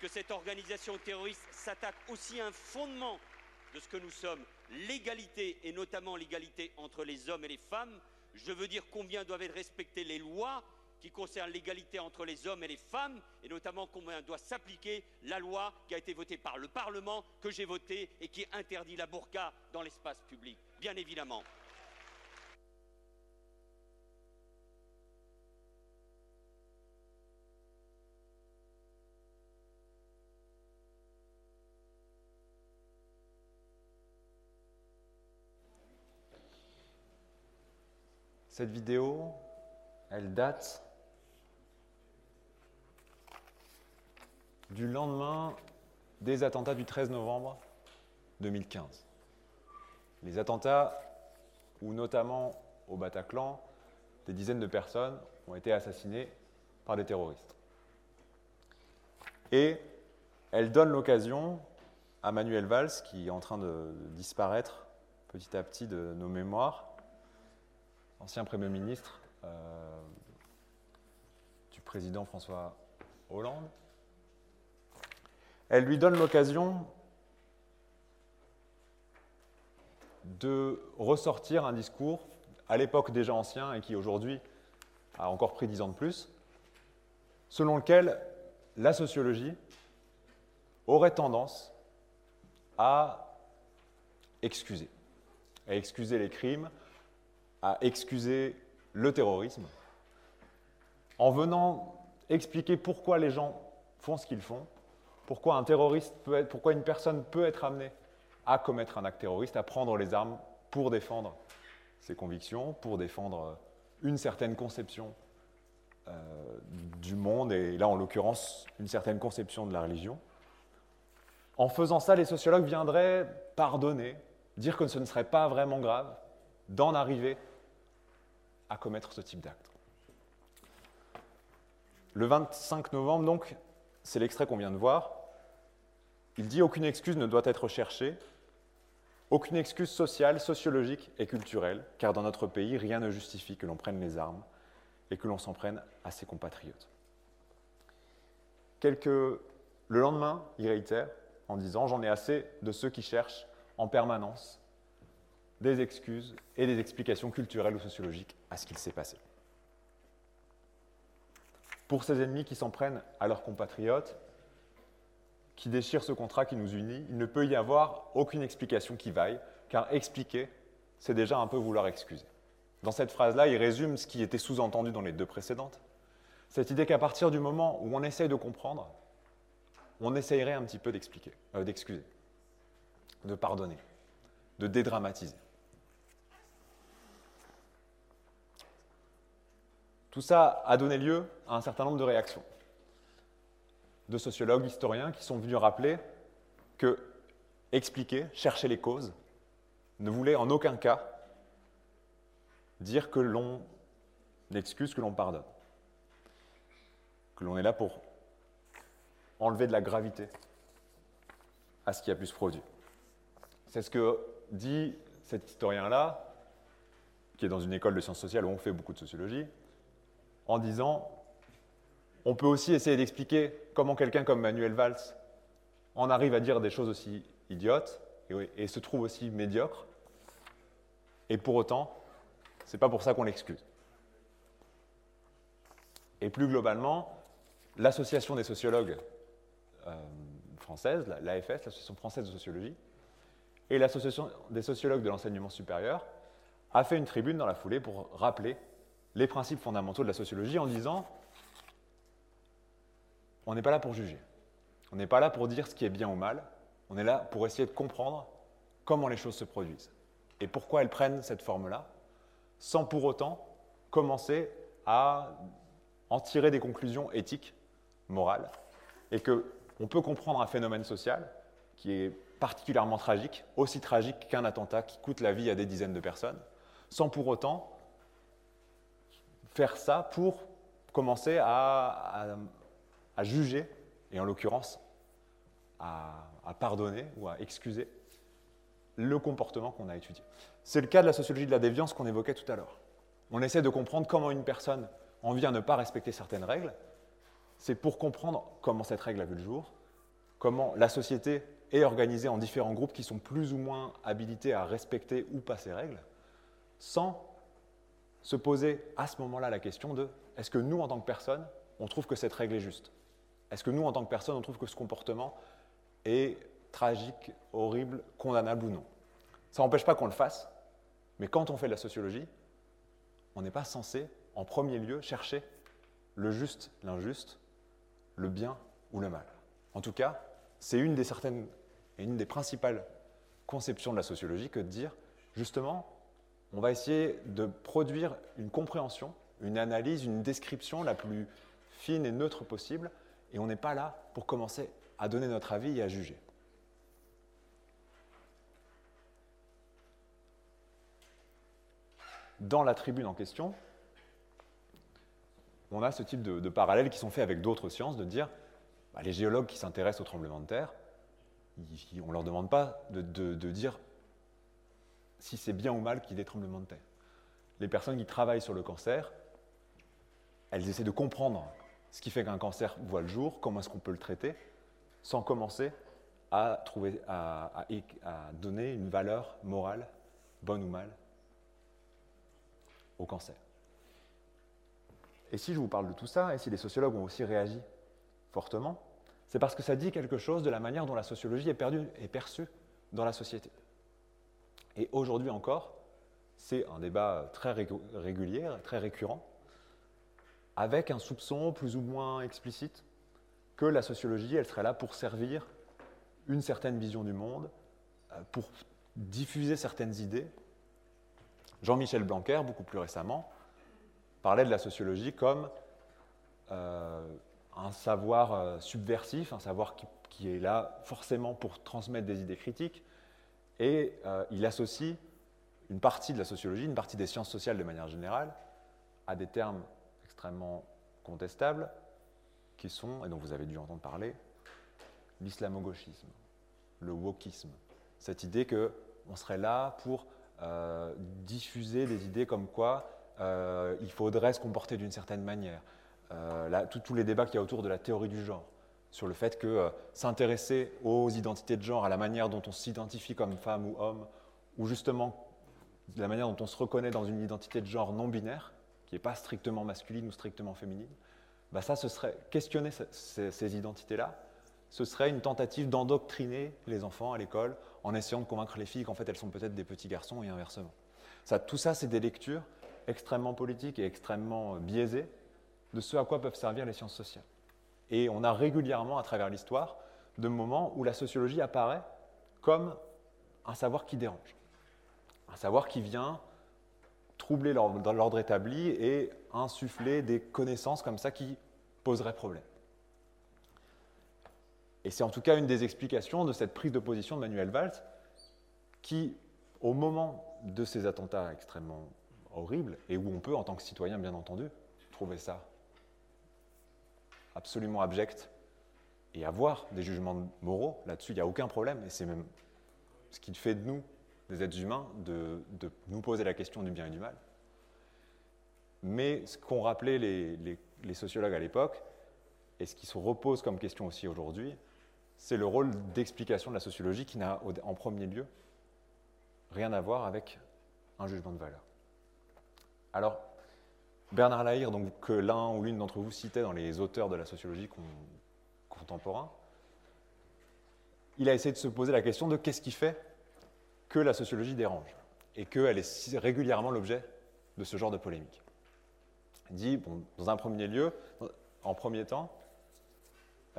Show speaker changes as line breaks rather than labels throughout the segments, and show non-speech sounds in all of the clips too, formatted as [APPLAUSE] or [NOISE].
puisque cette organisation terroriste s'attaque aussi à un fondement de ce que nous sommes, l'égalité, et notamment l'égalité entre les hommes et les femmes. Je veux dire combien doivent être respectées les lois qui concernent l'égalité entre les hommes et les femmes, et notamment combien doit s'appliquer la loi qui a été votée par le Parlement, que j'ai votée, et qui interdit la burqa dans l'espace public, bien évidemment.
Cette vidéo, elle date du lendemain des attentats du 13 novembre 2015. Les attentats où notamment au Bataclan, des dizaines de personnes ont été assassinées par des terroristes. Et elle donne l'occasion à Manuel Valls, qui est en train de disparaître petit à petit de nos mémoires, ancien Premier ministre euh, du président François Hollande. Elle lui donne l'occasion de ressortir un discours à l'époque déjà ancien et qui aujourd'hui a encore pris dix ans de plus, selon lequel la sociologie aurait tendance à excuser, à excuser les crimes, à excuser le terrorisme en venant expliquer pourquoi les gens font ce qu'ils font, pourquoi un terroriste peut pourquoi une personne peut être amenée à commettre un acte terroriste, à prendre les armes pour défendre ses convictions, pour défendre une certaine conception euh, du monde, et là en l'occurrence une certaine conception de la religion. En faisant ça, les sociologues viendraient pardonner, dire que ce ne serait pas vraiment grave d'en arriver à commettre ce type d'acte. Le 25 novembre, donc, c'est l'extrait qu'on vient de voir. Il dit aucune excuse ne doit être cherchée, aucune excuse sociale, sociologique et culturelle, car dans notre pays, rien ne justifie que l'on prenne les armes et que l'on s'en prenne à ses compatriotes. Le lendemain, il réitère en disant J'en ai assez de ceux qui cherchent en permanence des excuses et des explications culturelles ou sociologiques à ce qu'il s'est passé. Pour ces ennemis qui s'en prennent à leurs compatriotes, qui déchirent ce contrat qui nous unit, il ne peut y avoir aucune explication qui vaille, car expliquer, c'est déjà un peu vouloir excuser. Dans cette phrase-là, il résume ce qui était sous-entendu dans les deux précédentes. Cette idée qu'à partir du moment où on essaye de comprendre, on essayerait un petit peu d'expliquer, euh, d'excuser, de pardonner, de dédramatiser. Tout ça a donné lieu à un certain nombre de réactions de sociologues, historiens qui sont venus rappeler que expliquer, chercher les causes, ne voulait en aucun cas dire que l'on excuse, que l'on pardonne. Que l'on est là pour enlever de la gravité à ce qui a pu se produire. C'est ce que dit cet historien-là, qui est dans une école de sciences sociales où on fait beaucoup de sociologie, en disant on peut aussi essayer d'expliquer comment quelqu'un comme Manuel Valls en arrive à dire des choses aussi idiotes et, se trouve aussi médiocre. Et pour autant, ce n'est pas pour ça qu'on l'excuse. Et plus globalement, l'association des sociologues euh, françaises, l'AFS, l'Association française de sociologie, et l'association des sociologues de l'enseignement supérieur, a fait une tribune dans la foulée pour rappeler les principes fondamentaux de la sociologie en disant on n'est pas là pour juger, on n'est pas là pour dire ce qui est bien ou mal, on est là pour essayer de comprendre comment les choses se produisent et pourquoi elles prennent cette forme-là, sans pour autant commencer à en tirer des conclusions éthiques, morales, et que on peut comprendre un phénomène social qui est particulièrement tragique, aussi tragique qu'un attentat qui coûte la vie à des dizaines de personnes, sans pour autant faire ça pour commencer à, juger, et en l'occurrence à, pardonner ou à excuser le comportement qu'on a étudié. C'est le cas de la sociologie de la déviance qu'on évoquait tout à l'heure. On essaie de comprendre comment une personne en vient à ne pas respecter certaines règles. C'est pour comprendre comment cette règle a vu le jour, comment la société est organisée en différents groupes qui sont plus ou moins habilités à respecter ou pas ces règles, sans se poser à ce moment-là la question de est-ce que nous, en tant que personne, on trouve que cette règle est juste? Est-ce que nous, en tant que personne, on trouve que ce comportement est tragique, horrible, condamnable ou non? Ça n'empêche pas qu'on le fasse, mais quand on fait de la sociologie, on n'est pas censé, en premier lieu, chercher le juste, l'injuste, le bien ou le mal. En tout cas, c'est une des certaines et une des principales conceptions de la sociologie que de dire, justement, on va essayer de produire une compréhension, une analyse, une description la plus fine et neutre possible, et on n'est pas là pour commencer à donner notre avis et à juger. Dans la tribune en question, on a ce type de, parallèles qui sont faits avec d'autres sciences, de dire bah, les géologues qui s'intéressent au tremblement de terre, on ne leur demande pas de, de dire si c'est bien ou mal qu'il y ait des tremblements de terre. Les personnes qui travaillent sur le cancer, elles essaient de comprendre ce qui fait qu'un cancer voit le jour, comment est-ce qu'on peut le traiter, sans commencer à, trouver, à, donner une valeur morale, bonne ou mal, au cancer. Et si je vous parle de tout ça, et si les sociologues ont aussi réagi fortement, c'est parce que ça dit quelque chose de la manière dont la sociologie est, perdue, est perçue dans la société. Et aujourd'hui encore, c'est un débat très régulier, très récurrent, avec un soupçon plus ou moins explicite que la sociologie, elle serait là pour servir une certaine vision du monde, euh, pour diffuser certaines idées. Jean-Michel Blanquer, beaucoup plus récemment, parlait de la sociologie comme euh, un savoir euh, subversif, un savoir qui, est là forcément pour transmettre des idées critiques, et il associe une partie de la sociologie, une partie des sciences sociales de manière générale, à des termes extrêmement contestables, qui sont, et dont vous avez dû entendre parler, l'islamo-gauchisme, le wokisme. Cette idée qu'on serait là pour euh, diffuser des idées comme quoi euh, il faudrait se comporter d'une certaine manière. Euh, tous les débats qu'il y a autour de la théorie du genre, sur le fait que s'intéresser aux identités de genre, à la manière dont on s'identifie comme femme ou homme, ou justement la manière dont on se reconnaît dans une identité de genre non binaire, qui n'est pas strictement masculine ou strictement féminine, bah ça, ce serait questionner ces, identités-là, ce serait une tentative d'endoctriner les enfants à l'école en essayant de convaincre les filles qu'en fait elles sont peut-être des petits garçons et inversement. Ça, tout ça, c'est des lectures extrêmement politiques et extrêmement euh, biaisées de ce à quoi peuvent servir les sciences sociales. Et on a régulièrement, à travers l'histoire, de moments où la sociologie apparaît comme un savoir qui dérange, un savoir qui vient troubler l'ordre établi et insuffler des connaissances comme ça qui poseraient problème. Et c'est en tout cas une des explications de cette prise de position de Manuel Valls qui, au moment de ces attentats extrêmement horribles, et où on peut, en tant que citoyen bien entendu, trouver ça absolument abject et avoir des jugements moraux, là-dessus, il n'y a aucun problème, et c'est même ce qui fait de nous des êtres humains de, nous poser la question du bien et du mal. Mais ce qu'ont rappelé les, sociologues à l'époque, et ce qui se repose comme question aussi aujourd'hui, c'est le rôle d'explication de la sociologie qui n'a en premier lieu rien à voir avec un jugement de valeur. Alors, Bernard Lahire, donc, que l'un ou l'une d'entre vous citait dans les auteurs de la sociologie contemporain, il a essayé de se poser la question de qu'est-ce qui fait que la sociologie dérange et qu'elle est régulièrement l'objet de ce genre de polémique. Il dit, bon, dans un premier lieu, en premier temps,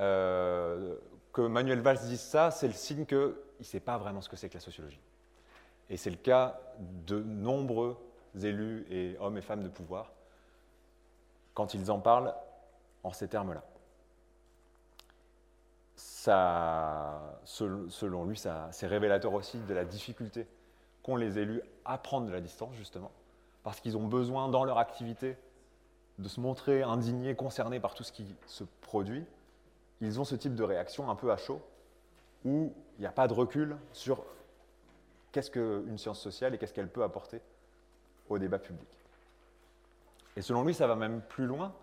euh, que Manuel Valls dise ça, c'est le signe qu'il ne sait pas vraiment ce que c'est que la sociologie. Et c'est le cas de nombreux élus et hommes et femmes de pouvoir quand ils en parlent en ces termes-là selon lui, c'est révélateur aussi de la difficulté qu'ont les élus à prendre de la distance, justement, parce qu'ils ont besoin, dans leur activité, de se montrer indignés, concernés par tout ce qui se produit. Ils ont ce type de réaction un peu à chaud, où il n'y a pas de recul sur qu'est-ce qu'une science sociale et qu'est-ce qu'elle peut apporter au débat public. Et selon lui, ça va même plus loin.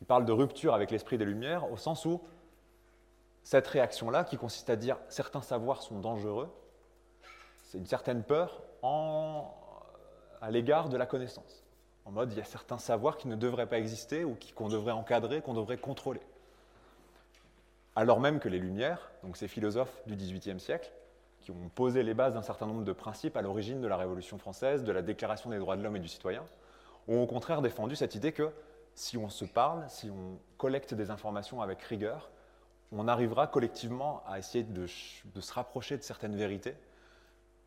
Il parle de rupture avec l'esprit des Lumières, au sens où cette réaction-là qui consiste à dire certains savoirs sont dangereux, c'est une certaine peur à l'égard de la connaissance. En mode, il y a certains savoirs qui ne devraient pas exister ou qu'on devrait encadrer, qu'on devrait contrôler. Alors même que les Lumières, donc ces philosophes du XVIIIe siècle, qui ont posé les bases d'un certain nombre de principes à l'origine de la Révolution française, de la Déclaration des droits de l'homme et du citoyen, ont au contraire défendu cette idée que si on se parle, si on collecte des informations avec rigueur, on arrivera collectivement à essayer de, se rapprocher de certaines vérités,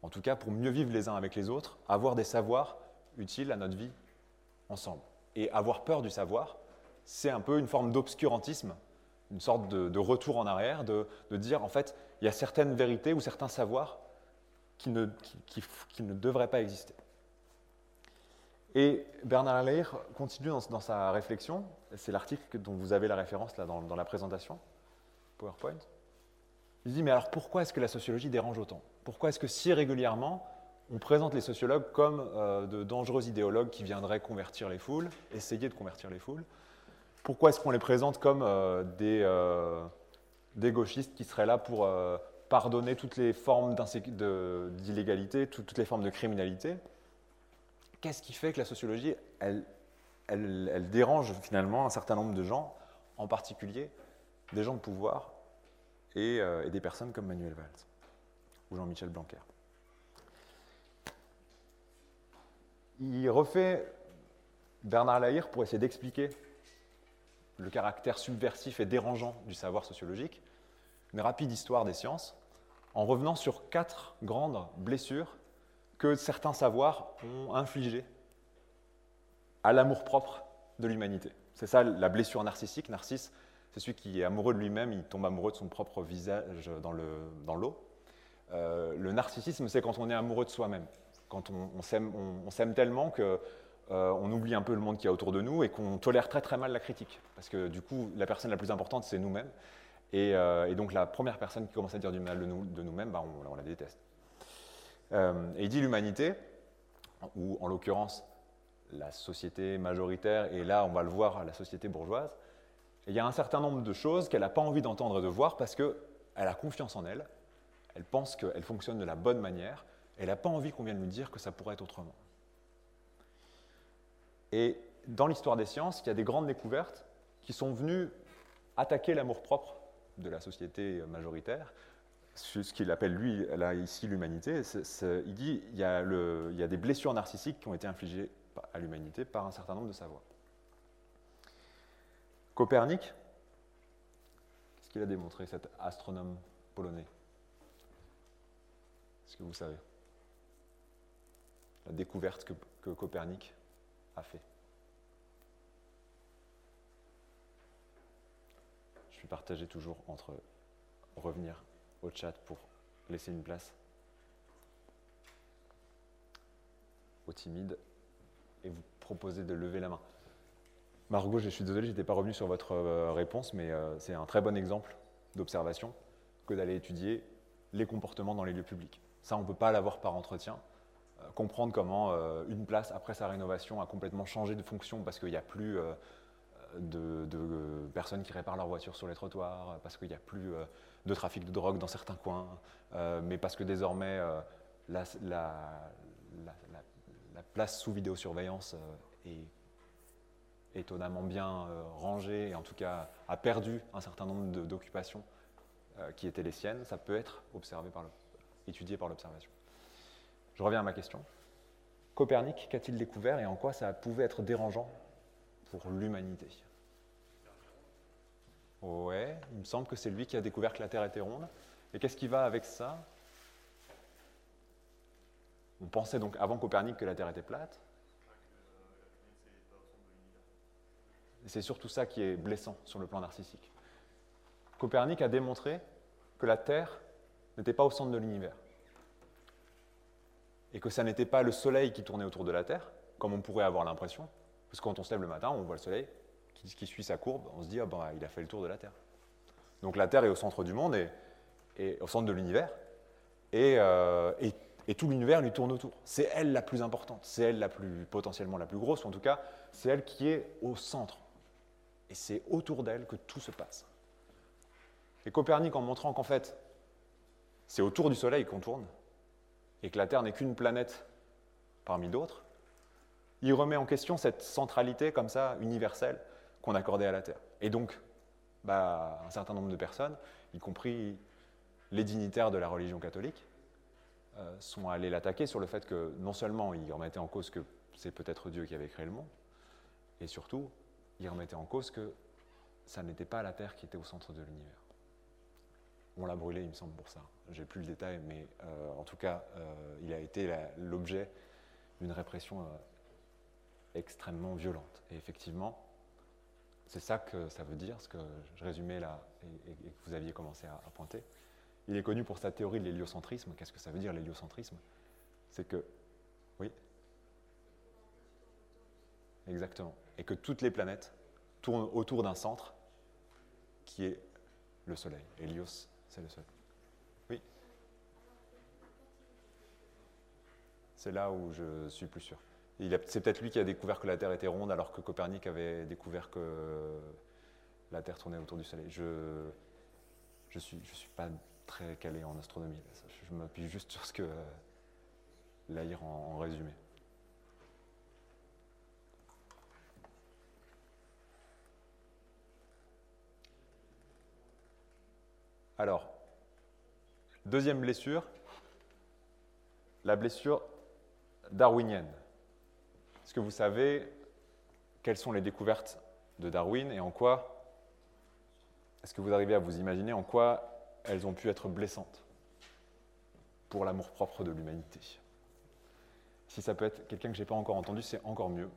en tout cas pour mieux vivre les uns avec les autres, avoir des savoirs utiles à notre vie ensemble. Et avoir peur du savoir, c'est un peu une forme d'obscurantisme, une sorte de, retour en arrière, de, dire en fait, il y a certaines vérités ou certains savoirs qui ne, qui ne devraient pas exister. Et Bernard Leir continue dans, sa réflexion, c'est l'article dont vous avez la référence là dans, la présentation, PowerPoint. Il dit, mais alors pourquoi est-ce que la sociologie dérange autant? Pourquoi est-ce que si régulièrement on présente les sociologues comme euh, de dangereux idéologues qui viendraient convertir les foules, essayer de convertir les foules? Pourquoi est-ce qu'on les présente comme euh, euh, des, gauchistes qui seraient là pour pardonner toutes les formes d'illégalité, toutes les formes de criminalité? Qu'est-ce qui fait que la sociologie, elle, elle, dérange finalement un certain nombre de gens, en particulier des gens de pouvoir et, euh, des personnes comme Manuel Valls ou Jean-Michel Blanquer. Il refait Bernard Lahire pour essayer d'expliquer le caractère subversif et dérangeant du savoir sociologique, une rapide histoire des sciences, en revenant sur quatre grandes blessures que certains savoirs ont infligé à l'amour-propre de l'humanité. C'est ça la blessure narcissique. Narcisse, c'est celui qui est amoureux de lui-même, il tombe amoureux de son propre visage dans l'eau. Euh, le narcissisme, c'est quand on est amoureux de soi-même, quand on, s'aime tellement que euh, on oublie un peu le monde qui est autour de nous et qu'on tolère très très mal la critique. Parce que du coup, la personne la plus importante, c'est nous-mêmes. Et, euh, donc la première personne qui commence à dire du mal de, nous-mêmes, bah, on, la déteste. Euh, et il dit l'humanité, ou en l'occurrence la société majoritaire, et là on va le voir, la société bourgeoise, il y a un certain nombre de choses qu'elle n'a pas envie d'entendre et de voir parce qu'elle a confiance en elle, elle pense qu'elle fonctionne de la bonne manière, elle n'a pas envie qu'on vienne lui dire que ça pourrait être autrement. Et dans l'histoire des sciences, il y a des grandes découvertes qui sont venues attaquer l'amour-propre de la société majoritaire, ce qu'il appelle lui, là, ici, l'humanité, il dit il y, a des blessures narcissiques qui ont été infligées à l'humanité par un certain nombre de savoirs. Copernic, qu'est-ce qu'il a démontré, cet astronome polonais? Est-ce que vous savez? La découverte que, que Copernic a fait. Je suis partagé toujours entre revenir au chat pour laisser une place aux timides et vous proposer de lever la main. Margot, je suis désolé, je n'étais pas revenu sur votre euh, réponse, mais euh, c'est un très bon exemple d'observation que d'aller étudier les comportements dans les lieux publics. Ça, on ne peut pas l'avoir par entretien. Euh, comprendre comment une place, après sa rénovation, a complètement changé de fonction parce qu'il n'y a plus de, personnes qui réparent leur voiture sur les trottoirs, parce qu'il n'y a plus de trafic de drogue dans certains coins, euh, mais parce que désormais euh, la, place sous vidéosurveillance euh, est étonnamment bien rangée et en tout cas a perdu un certain nombre d'occupations qui étaient les siennes, ça peut être observé par étudié par l'observation. Je reviens à ma question. Copernic, qu'a-t-il découvert et en quoi ça pouvait être dérangeant pour l'humanité? Ouais, il me semble que c'est lui qui a découvert que la Terre était ronde. Et qu'est-ce qui va avec ça? On pensait donc avant Copernic que la Terre était plate. C'est surtout ça qui est blessant sur le plan narcissique. Copernic a démontré que la Terre n'était pas au centre de l'univers. Et que ça n'était pas le Soleil qui tournait autour de la Terre, comme on pourrait avoir l'impression. Parce que quand on se lève le matin, on voit le Soleil, qui, suit sa courbe, on se dit, ah ben, il a fait le tour de la Terre. Donc la Terre est au centre du monde et, au centre de l'univers, euh, et, et, tout l'univers lui tourne autour. C'est elle la plus importante, c'est elle la plus potentiellement la plus grosse, ou en tout cas, c'est elle qui est au centre. Et c'est autour d'elle que tout se passe. Et Copernic, en montrant qu'en fait, c'est autour du Soleil qu'on tourne, et que la Terre n'est qu'une planète parmi d'autres, il remet en question cette centralité comme ça, universelle, qu'on accordait à la Terre. Et donc, bah, un certain nombre de personnes, y compris les dignitaires de la religion catholique, euh, sont allés l'attaquer sur le fait que non seulement il remettait en cause que c'est peut-être Dieu qui avait créé le monde, et surtout, il remettait en cause que ça n'était pas la Terre qui était au centre de l'univers. On l'a brûlé, il me semble, pour ça. J'ai plus le détail, mais euh, en tout cas, euh, il a été l'objet d'une répression extrêmement violente. Et effectivement, c'est ça que ça veut dire, ce que je résumais là et, que vous aviez commencé à, pointer. Il est connu pour sa théorie de l'héliocentrisme. Qu'est-ce que ça veut dire l'héliocentrisme? C'est que, oui, exactement, et que toutes les planètes tournent autour d'un centre qui est le Soleil. Hélios, c'est le Soleil. Oui? C'est là où je suis plus sûr. C'est peut-être lui qui a découvert que la Terre était ronde alors que Copernic avait découvert que la Terre tournait autour du Soleil. Je ne suis, je suis pas très calé en astronomie. Je m'appuie juste sur ce que Laïr en, en résumé. Alors, deuxième blessure, la blessure darwinienne. Est-ce que vous savez quelles sont les découvertes de Darwin et en quoi est-ce que vous arrivez à vous imaginer en quoi elles ont pu être blessantes pour l'amour-propre de l'humanité? Si ça peut être quelqu'un que je n'ai pas encore entendu, c'est encore mieux.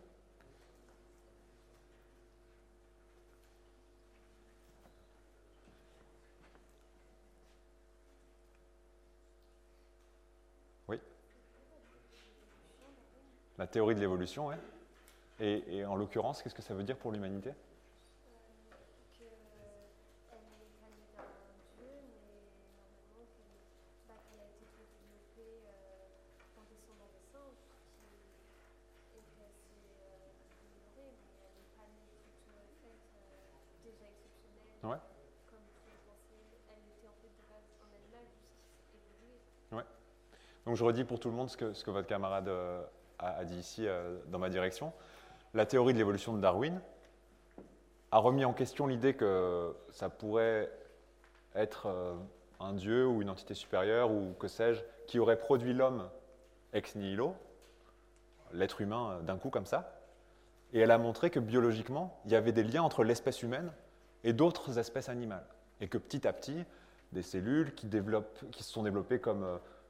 La théorie de l'évolution, oui. Et, en l'occurrence, qu'est-ce que ça veut dire pour l'humanité? Ouais. Ouais. Donc je redis pour tout le monde ce que, ce que votre camarade euh, a, dit ici euh, dans ma direction, la théorie de l'évolution de Darwin a remis en question l'idée que ça pourrait être euh, un dieu ou une entité supérieure ou que sais-je, qui aurait produit l'homme ex nihilo, l'être humain euh, d'un coup comme ça. Et elle a montré que biologiquement, il y avait des liens entre l'espèce humaine et d'autres espèces animales. Et que petit à petit, des cellules qui, se sont développées comme,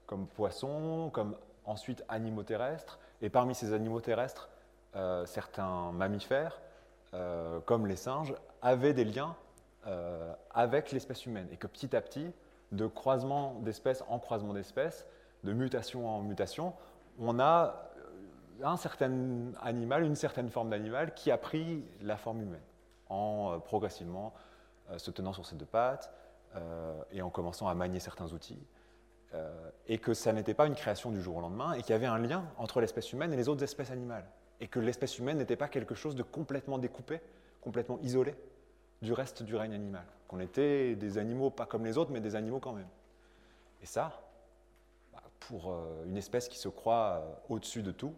comme poissons, comme ensuite animaux terrestres, et parmi ces animaux terrestres, euh, certains mammifères, euh, comme les singes, avaient des liens euh, avec l'espèce humaine, et que petit à petit, de croisement d'espèces en croisement d'espèces, de mutation en mutation, on a un certain animal, une certaine forme d'animal qui a pris la forme humaine, en progressivement se tenant sur ses deux pattes et en commençant à manier certains outils. Euh, et que ça n'était pas une création du jour au lendemain, et qu'il y avait un lien entre l'espèce humaine et les autres espèces animales, et que l'espèce humaine n'était pas quelque chose de complètement découpé, complètement isolé du reste du règne animal, qu'on était des animaux pas comme les autres, mais des animaux quand même. Et ça, bah, pour euh, une espèce qui se croit euh, au-dessus de tout,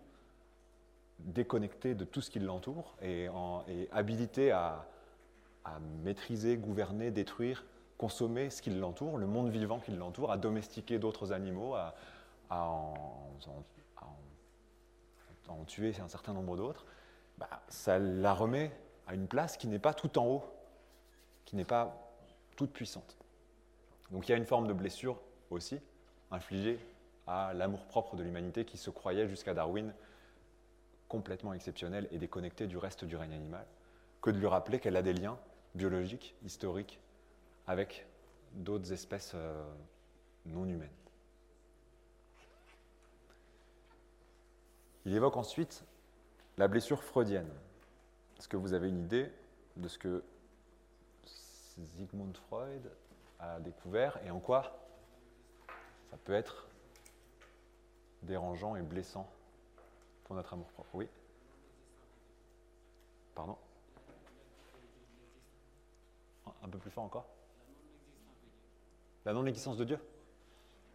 déconnectée de tout ce qui l'entoure et, habilitée à maîtriser, gouverner, détruire consommer ce qui l'entoure, le monde vivant qui l'entoure, à domestiquer d'autres animaux, à, en, tuer un certain nombre d'autres, bah, ça la remet à une place qui n'est pas tout en haut, qui n'est pas toute puissante. Donc il y a une forme de blessure aussi infligée à l'amour-propre de l'humanité qui se croyait jusqu'à Darwin complètement exceptionnel et déconnecté du reste du règne animal, que de lui rappeler qu'elle a des liens biologiques, historiques, avec d'autres espèces euh, non humaines. Il évoque ensuite la blessure freudienne. Est-ce que vous avez une idée de ce que Sigmund Freud a découvert et en quoi ça peut être dérangeant et blessant pour notre amour propre? Oui Pardon? Un peu plus fort encore? La non-existence de Dieu.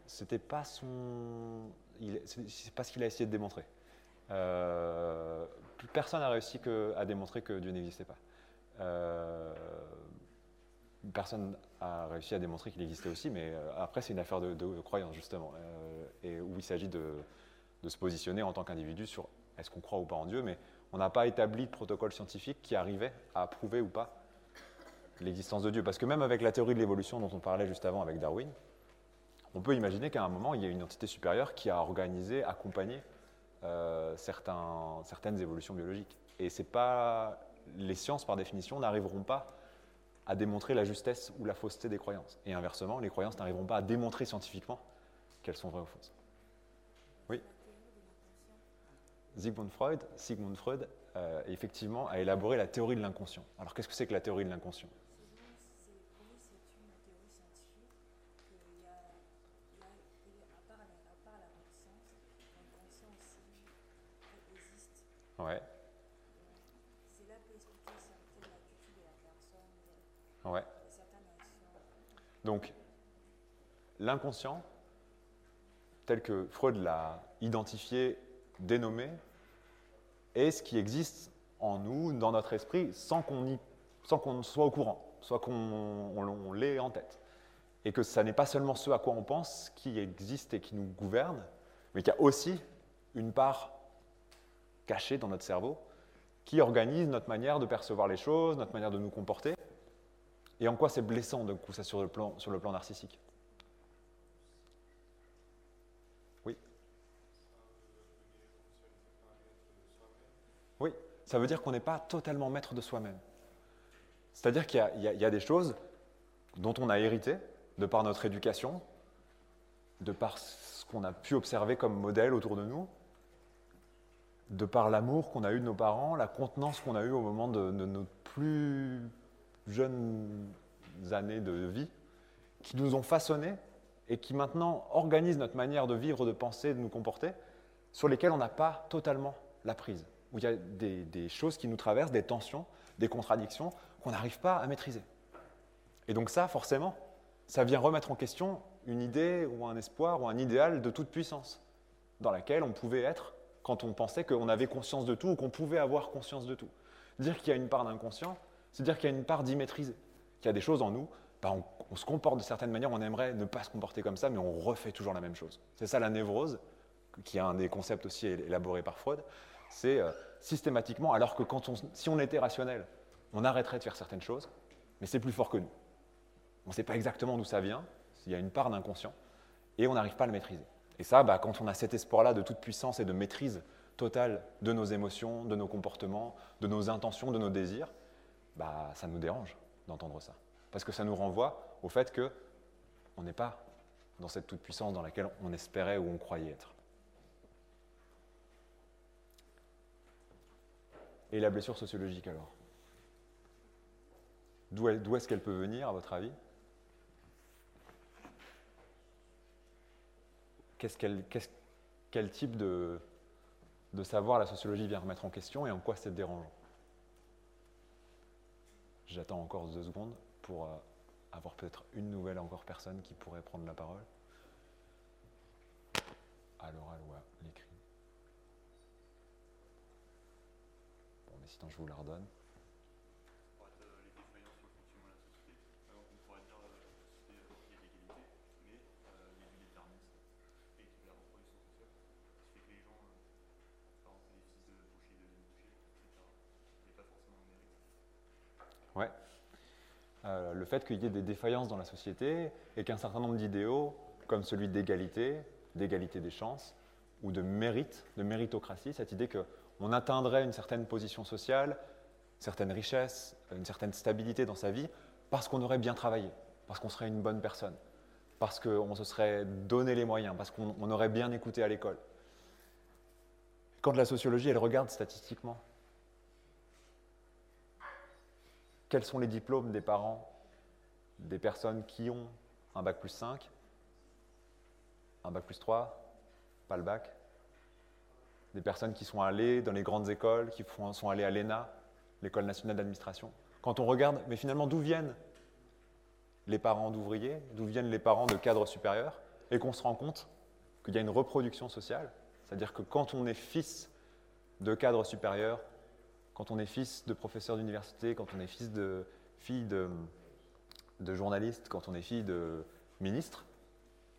C'était pas son, c'est pas ce qu'il a essayé de démontrer. Euh, personne n'a réussi à démontrer que Dieu n'existait pas. Euh, personne a réussi à démontrer qu'il existait aussi, mais euh, après c'est une affaire de, croyance justement, et où il s'agit de, se positionner en tant qu'individu sur est-ce qu'on croit ou pas en Dieu, mais on n'a pas établi de protocole scientifique qui arrivait à prouver ou pas l'existence de Dieu. Parce que même avec la théorie de l'évolution dont on parlait juste avant avec Darwin, on peut imaginer qu'à un moment, il y a une entité supérieure qui a organisé, accompagné euh, certaines évolutions biologiques. Et c'est pas les sciences, par définition, n'arriveront pas à démontrer la justesse ou la fausseté des croyances. Et inversement, les croyances n'arriveront pas à démontrer scientifiquement qu'elles sont vraies ou fausses. Sigmund Freud, Sigmund Freud euh, effectivement, a élaboré la théorie de l'inconscient. Alors qu'est-ce que c'est que la théorie de l'inconscient Ouais. C'est là peut expliquer certaines attitudes de la personne. Ouais. Certaines actions. Donc, l'inconscient, tel que Freud l'a identifié dénommé est ce qui existe en nous, dans notre esprit, sans qu'on qu soit au courant, soit qu'on l'ait en tête. Et que ça n'est pas seulement ce à quoi on pense qui existe et qui nous gouverne, mais qu'il y a aussi une part cachée dans notre cerveau qui organise notre manière de percevoir les choses, notre manière de nous comporter. Et en quoi c'est blessant de coup ça sur le plan, sur le plan narcissique? Oui, ça veut dire qu'on n'est pas totalement maître de soi-même. C'est-à-dire qu'il y, a des choses dont on a hérité de par notre éducation, de par ce qu'on a pu observer comme modèle autour de nous, de par l'amour qu'on a eu de nos parents, la contenance qu'on a eue au moment de, de, nos plus jeunes années de vie, qui nous ont façonnés et qui maintenant organisent notre manière de vivre, de penser, de nous comporter, sur lesquelles on n'a pas totalement la prise où il y a des, choses qui nous traversent, des tensions, des contradictions qu'on n'arrive pas à maîtriser. Et donc ça, forcément, ça vient remettre en question une idée ou un espoir ou un idéal de toute puissance, dans laquelle on pouvait être quand on pensait qu'on avait conscience de tout ou qu'on pouvait avoir conscience de tout. Dire qu'il y a une part d'inconscient, c'est dire qu'il y a une part d'immaîtrisé, qu'il y a des choses en nous, bah, on, se comporte de certaines manières, on aimerait ne pas se comporter comme ça, mais on refait toujours la même chose. C'est ça la névrose, qui est un des concepts aussi élaborés par Freud c'est euh, systématiquement, alors que si on était rationnel, on arrêterait de faire certaines choses, mais c'est plus fort que nous. On ne sait pas exactement d'où ça vient, il y a une part d'inconscient, et on n'arrive pas à le maîtriser. Et ça, bah, quand on a cet espoir-là de toute puissance et de maîtrise totale de nos émotions, de nos comportements, de nos intentions, de nos désirs, bah, ça nous dérange d'entendre ça. Parce que ça nous renvoie au fait qu'on n'est pas dans cette toute-puissance dans laquelle on espérait ou on croyait être. Et la blessure sociologique alors? D'où est-ce qu'elle peut venir, à votre avis? Quel type de, savoir la sociologie vient remettre en question et en quoi c'est dérangeant? J'attends encore deux secondes pour euh, avoir peut-être une nouvelle encore personne qui pourrait prendre la parole. À l'oral ou à l'écrit. mais sinon je vous la redonne. Ouais. Euh, le fait qu'il y ait des défaillances dans la société et qu'un certain nombre d'idéaux, comme celui d'égalité, d'égalité des chances, ou de mérite, de méritocratie, cette idée que on atteindrait une certaine position sociale, une certaine richesse, une certaine stabilité dans sa vie, parce qu'on aurait bien travaillé, parce qu'on serait une bonne personne, parce qu'on se serait donné les moyens, parce qu'on aurait bien écouté à l'école. Quand la sociologie, elle regarde statistiquement, quels sont les diplômes des parents des personnes qui ont un bac plus 5, un bac plus 3, pas le bac, des personnes qui sont allées dans les grandes écoles, qui sont allées à l'ENA, l'École nationale d'administration. Quand on regarde, mais finalement, d'où viennent les parents d'ouvriers, d'où viennent les parents de cadres supérieurs, et qu'on se rend compte qu'il y a une reproduction sociale, c'est-à-dire que quand on est fils de cadres supérieurs, quand on est fils de professeur d'université, quand on est fils de fille de, journaliste, quand on est fille de ministre,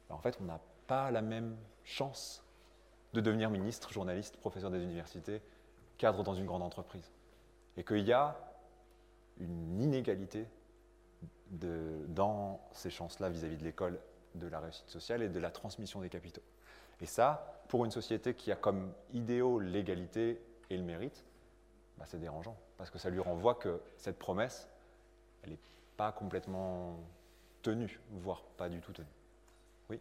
ben, en fait, on n'a pas la même chance de devenir ministre, journaliste, professeur des universités, cadre dans une grande entreprise. Et qu'il y a une inégalité dans ces chances-là vis-à-vis de l'école, de la réussite sociale et de la transmission des capitaux. Et ça, pour une société qui a comme idéaux l'égalité et le mérite, bah, c'est dérangeant, parce que ça lui renvoie que cette promesse, elle n'est pas complètement tenue, voire pas du tout tenue. Oui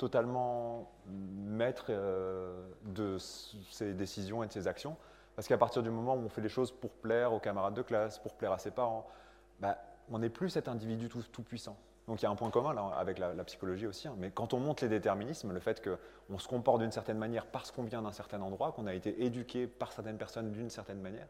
totalement maîtres euh, de ses décisions et de ses actions. Parce qu'à partir du moment où on fait les choses pour plaire aux camarades de classe, pour plaire à ses parents, bah, on n'est plus cet individu tout, puissant. Donc il y a un point commun là, avec la, la psychologie aussi. hein. Mais quand on monte les déterminismes, le fait qu'on se comporte d'une certaine manière parce qu'on vient d'un certain endroit, qu'on a été éduqué par certaines personnes d'une certaine manière,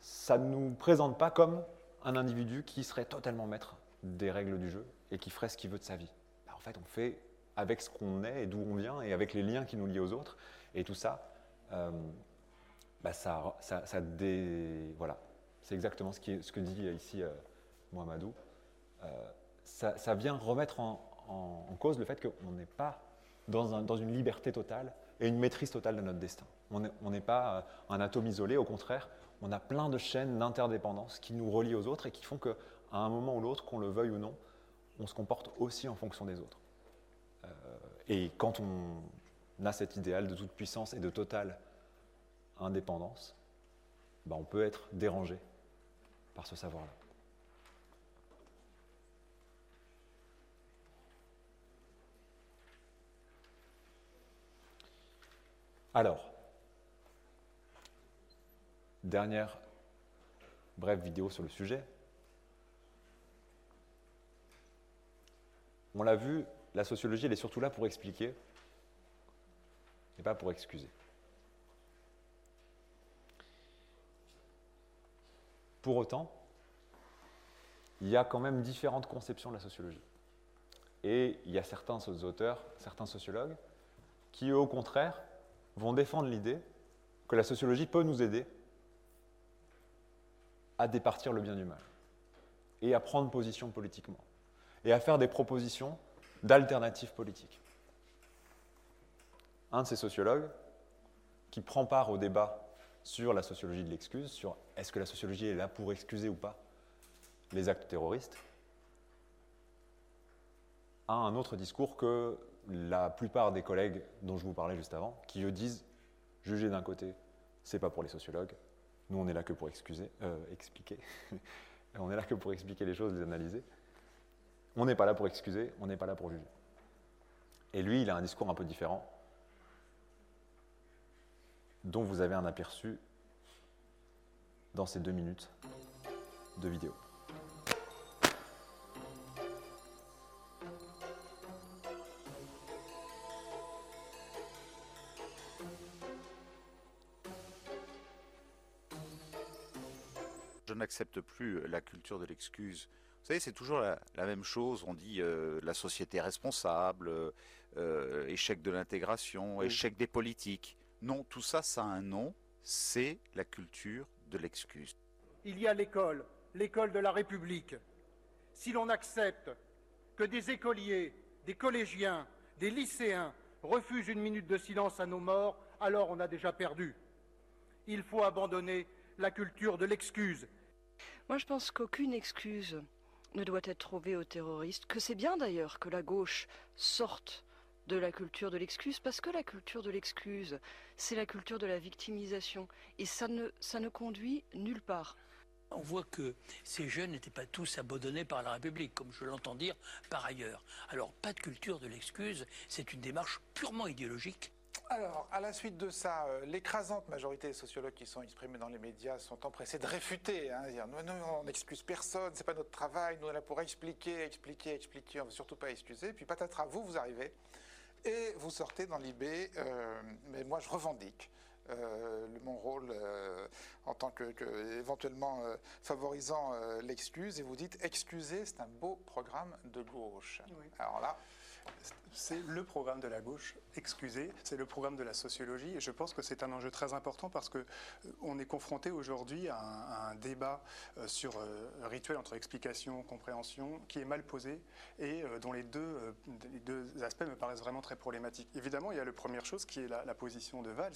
ça ne nous présente pas comme un individu qui serait totalement maître des règles du jeu et qui ferait ce qu'il veut de sa vie. Bah, en fait, on fait avec ce qu'on est et d'où on vient et avec les liens qui nous lient aux autres. Et tout ça, euh, bah, ça, voilà. c'est exactement ce, que dit ici euh, Mohamedou. Euh, ça, vient remettre en, cause le fait qu'on n'est pas dans, dans une liberté totale et une maîtrise totale de notre destin. On n'est on n'est pas euh, un atome isolé, au contraire, on a plein de chaînes d'interdépendance qui nous relient aux autres et qui font qu'à un moment ou l'autre, qu'on le veuille ou non, on se comporte aussi en fonction des autres. Et quand on a cet idéal de toute puissance et de totale indépendance, ben, on peut être dérangé par ce savoir-là. Alors, dernière brève vidéo sur le sujet. On l'a vu, la sociologie, elle est surtout là pour expliquer et pas pour excuser. Pour autant, il y a quand même différentes conceptions de la sociologie. Et il y a certains auteurs, certains sociologues, qui, au contraire, vont défendre l'idée que la sociologie peut nous aider à départir le bien du mal et à prendre position politiquement et à faire des propositions d'alternatives politiques. Un de ces sociologues, qui prend part au débat sur la sociologie de l'excuse, sur est-ce que la sociologie est là pour excuser ou pas les actes terroristes, a un autre discours que la plupart des collègues dont je vous parlais juste avant, qui eux disent juger d'un côté, c'est pas pour les sociologues, nous on est là que pour excuser, euh, expliquer, [LAUGHS] on est là que pour expliquer les choses, les analyser. On n'est pas là pour excuser, on n'est pas là pour juger. Et lui, il a un discours un peu différent, dont vous avez un aperçu dans ces deux minutes de vidéo.
Je n'accepte plus la culture de l'excuse. Vous savez, c'est toujours la, la même chose. On dit euh, la société responsable, euh, échec de l'intégration,
Oui.
échec des politiques. Non, tout ça, ça a un nom. C'est la culture de l'excuse.
Il y a l'école, l'école de la République. Si l'on accepte que des écoliers, des collégiens, des lycéens refusent une minute de silence à nos morts, alors on a déjà perdu. Il faut abandonner la culture de l'excuse.
Moi, je pense qu'aucune excuse ne doit être trouvée aux terroristes, que c'est bien d'ailleurs que la gauche sorte de la culture de l'excuse, parce que la culture de l'excuse, c'est la culture de la victimisation, et ça ne, ça ne conduit nulle part.
On voit que ces jeunes n'étaient pas tous abandonnés par la République, comme je l'entends dire par ailleurs. Alors, pas de culture de l'excuse, c'est une démarche purement idéologique.
Alors, à la suite de ça, euh, l'écrasante majorité des sociologues qui sont exprimés dans les médias sont empressés de réfuter, hein, dire non, non, on n'excuse personne, c'est pas notre travail, nous on est là pour expliquer, expliquer, expliquer, on ne veut surtout pas excuser. Puis patatras, vous, vous arrivez et vous sortez dans l'IB, euh, mais moi je revendique. euh, mon rôle euh, en tant que, que éventuellement euh, favorisant l'excuse et vous dites excuser c'est un beau programme de gauche.
Oui.
Alors là,
C'est le programme de la gauche, excusez, c'est le programme de la sociologie et je pense que c'est un enjeu très important parce que euh, on est confronté aujourd'hui à, un- débat euh, sur euh, rituel entre explication, compréhension qui est mal posé et dont les deux, deux aspects me paraissent vraiment très problématiques. Évidemment, il y a la première chose qui est la, la position de Valls,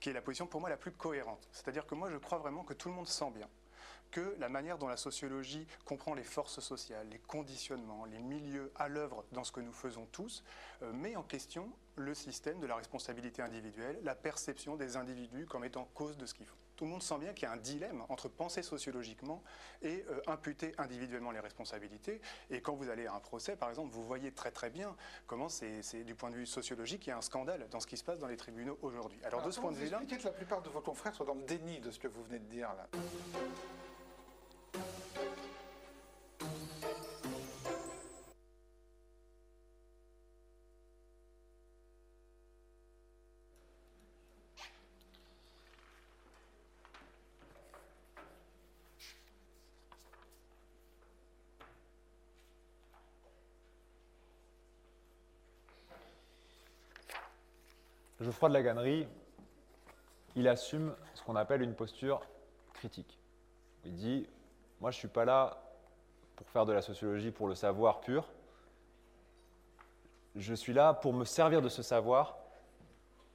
qui est la position pour moi la plus cohérente. C'est-à-dire que moi je crois vraiment que tout le monde sent bien que la manière dont la sociologie comprend les forces sociales, les conditionnements, les milieux à l'œuvre dans ce que nous faisons tous, euh, met en question le système de la responsabilité individuelle, la perception des individus comme étant cause de ce qu'ils font. Tout le monde sent bien qu'il y a un dilemme entre penser sociologiquement et euh, imputer individuellement les responsabilités. Et quand vous allez à un procès, par exemple, vous voyez très très bien comment c'est du point de vue sociologique, il y a un scandale dans ce qui se passe dans les tribunaux aujourd'hui. Alors, de ce point de
vous
vue-là,
expliquez que la plupart de vos confrères soient dans le déni de ce que vous venez de dire là?
Geoffroy de la Gannerie, il assume ce qu'on appelle une posture critique. Il dit Moi, je ne suis pas là pour faire de la sociologie pour le savoir pur. Je suis là pour me servir de ce savoir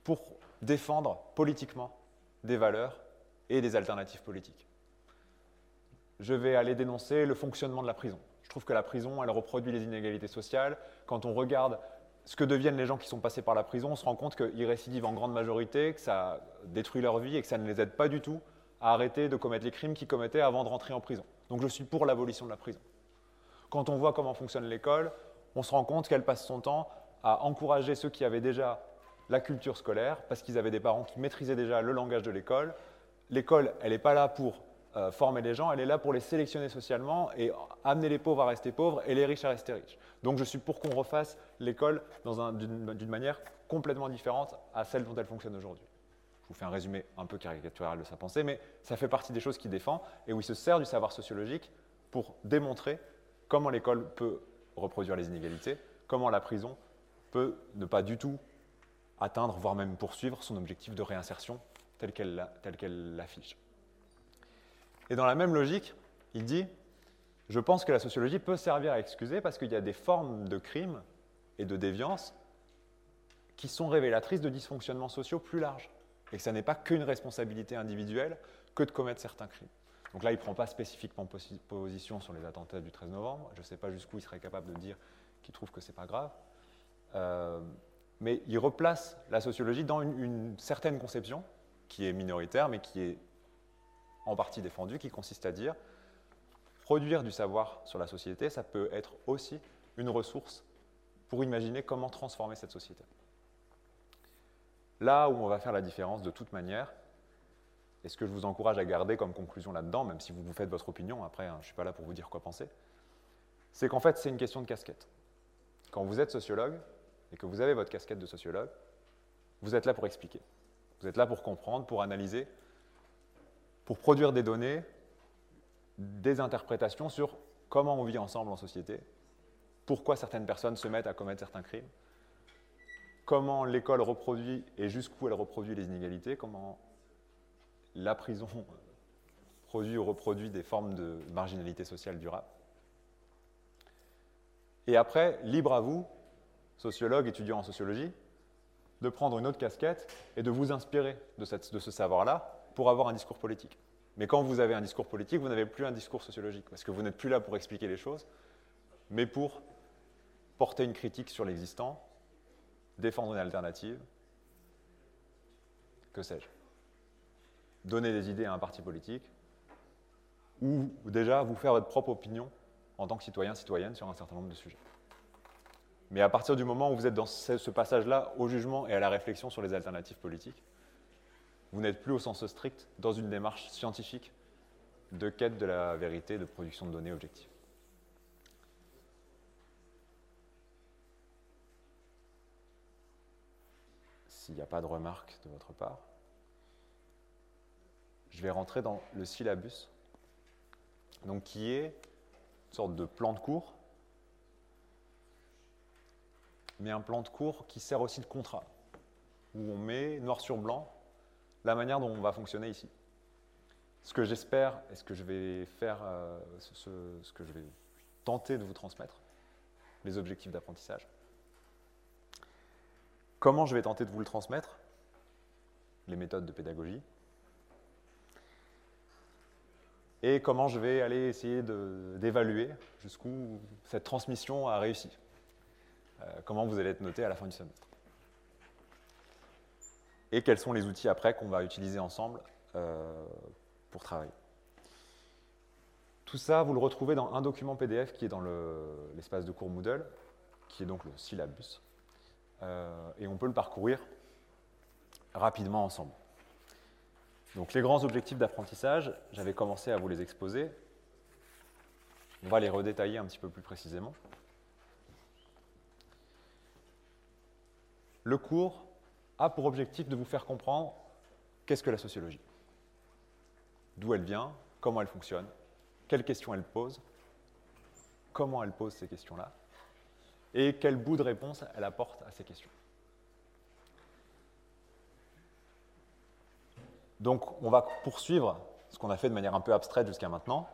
pour défendre politiquement des valeurs et des alternatives politiques. Je vais aller dénoncer le fonctionnement de la prison. Je trouve que la prison, elle reproduit les inégalités sociales. Quand on regarde ce que deviennent les gens qui sont passés par la prison, on se rend compte qu'ils récidivent en grande majorité, que ça détruit leur vie et que ça ne les aide pas du tout à arrêter de commettre les crimes qu'ils commettaient avant de rentrer en prison. Donc je suis pour l'abolition de la prison. Quand on voit comment fonctionne l'école, on se rend compte qu'elle passe son temps à encourager ceux qui avaient déjà la culture scolaire, parce qu'ils avaient des parents qui maîtrisaient déjà le langage de l'école. L'école, elle n'est pas là pour euh, former les gens, elle est là pour les sélectionner socialement et amener les pauvres à rester pauvres et les riches à rester riches. Donc je suis pour qu'on refasse l'école d'une manière complètement différente à celle dont elle fonctionne aujourd'hui. Je vous fais un résumé un peu caricatural de sa pensée, mais ça fait partie des choses qu'il défend et où il se sert du savoir sociologique pour démontrer comment l'école peut reproduire les inégalités, comment la prison peut ne pas du tout atteindre, voire même poursuivre son objectif de réinsertion tel qu'elle l'affiche. Et dans la même logique, il dit, je pense que la sociologie peut servir à excuser parce qu'il y a des formes de crimes et de déviance qui sont révélatrices de dysfonctionnements sociaux plus larges. Et que ça n'est pas qu'une responsabilité individuelle que de commettre certains crimes. Donc là, il ne prend pas spécifiquement posi- position sur les attentats du 13 novembre. Je ne sais pas jusqu'où il serait capable de dire qu'il trouve que ce n'est pas grave. Euh, mais il replace la sociologie dans une certaine conception qui est minoritaire, mais qui est en partie défendue, qui consiste à dire produire du savoir sur la société, ça peut être aussi une ressource pour imaginer comment transformer cette société. Là où on va faire la différence de toute manière, et ce que je vous encourage à garder comme conclusion là-dedans, même si vous vous faites votre opinion, après hein, je ne suis pas là pour vous dire quoi penser, c'est qu'en fait c'est une question de casquette. Quand vous êtes sociologue et que vous avez votre casquette de sociologue, vous êtes là pour expliquer. Vous êtes là pour comprendre, pour analyser, pour produire des données, des interprétations sur comment on vit ensemble en société, pourquoi certaines personnes se mettent à commettre certains crimes, comment l'école reproduit et jusqu'où elle reproduit les inégalités, comment la prison [LAUGHS] produit ou reproduit des formes de marginalité sociale durable. Et après, libre à vous, sociologue, étudiant en sociologie, de prendre une autre casquette et de vous inspirer de, de ce savoir-là pour avoir un discours politique. Mais quand vous avez un discours politique, vous n'avez plus un discours sociologique, parce que vous n'êtes plus là pour expliquer les choses, mais pour porter une critique sur l'existant, défendre une alternative, que sais-je. Donner des idées à un parti politique, ou déjà vous faire votre propre opinion en tant que citoyen, citoyenne sur un certain nombre de sujets. Mais à partir du moment où vous êtes dans ce, passage-là au jugement et à la réflexion sur les alternatives politiques, vous n'êtes plus au sens strict dans une démarche scientifique de quête de la vérité, de production de données objectives. S'il n'y a pas de remarques de votre part, je vais rentrer dans le syllabus, donc qui est une sorte de plan de cours, mais un plan de cours qui sert aussi de contrat, où on met noir sur blanc la manière dont on va fonctionner ici. Ce que j'espère et ce que je vais faire, euh, ce, que je vais tenter de vous transmettre, les objectifs d'apprentissage. Comment je vais tenter de vous le transmettre? Les méthodes de pédagogie. Et comment je vais aller essayer d'évaluer jusqu'où cette transmission a réussi. Euh, comment vous allez être noté à la fin du semestre. Et quels sont les outils après qu'on va utiliser ensemble euh, pour travailler. Tout ça, vous le retrouvez dans un document PDF qui est dans le- l'espace de cours Moodle, qui est donc le syllabus. Euh, et on peut le parcourir rapidement ensemble. Donc les grands objectifs d'apprentissage, j'avais commencé à vous les exposer. On va les redétailler un petit peu plus précisément. Le cours a pour objectif de vous faire comprendre qu'est-ce que la sociologie, d'où elle vient, comment elle fonctionne, quelles questions elle pose, comment elle pose ces questions-là, et quel bout de réponse elle apporte à ces questions. Donc on va poursuivre ce qu'on a fait de manière un peu abstraite jusqu'à maintenant,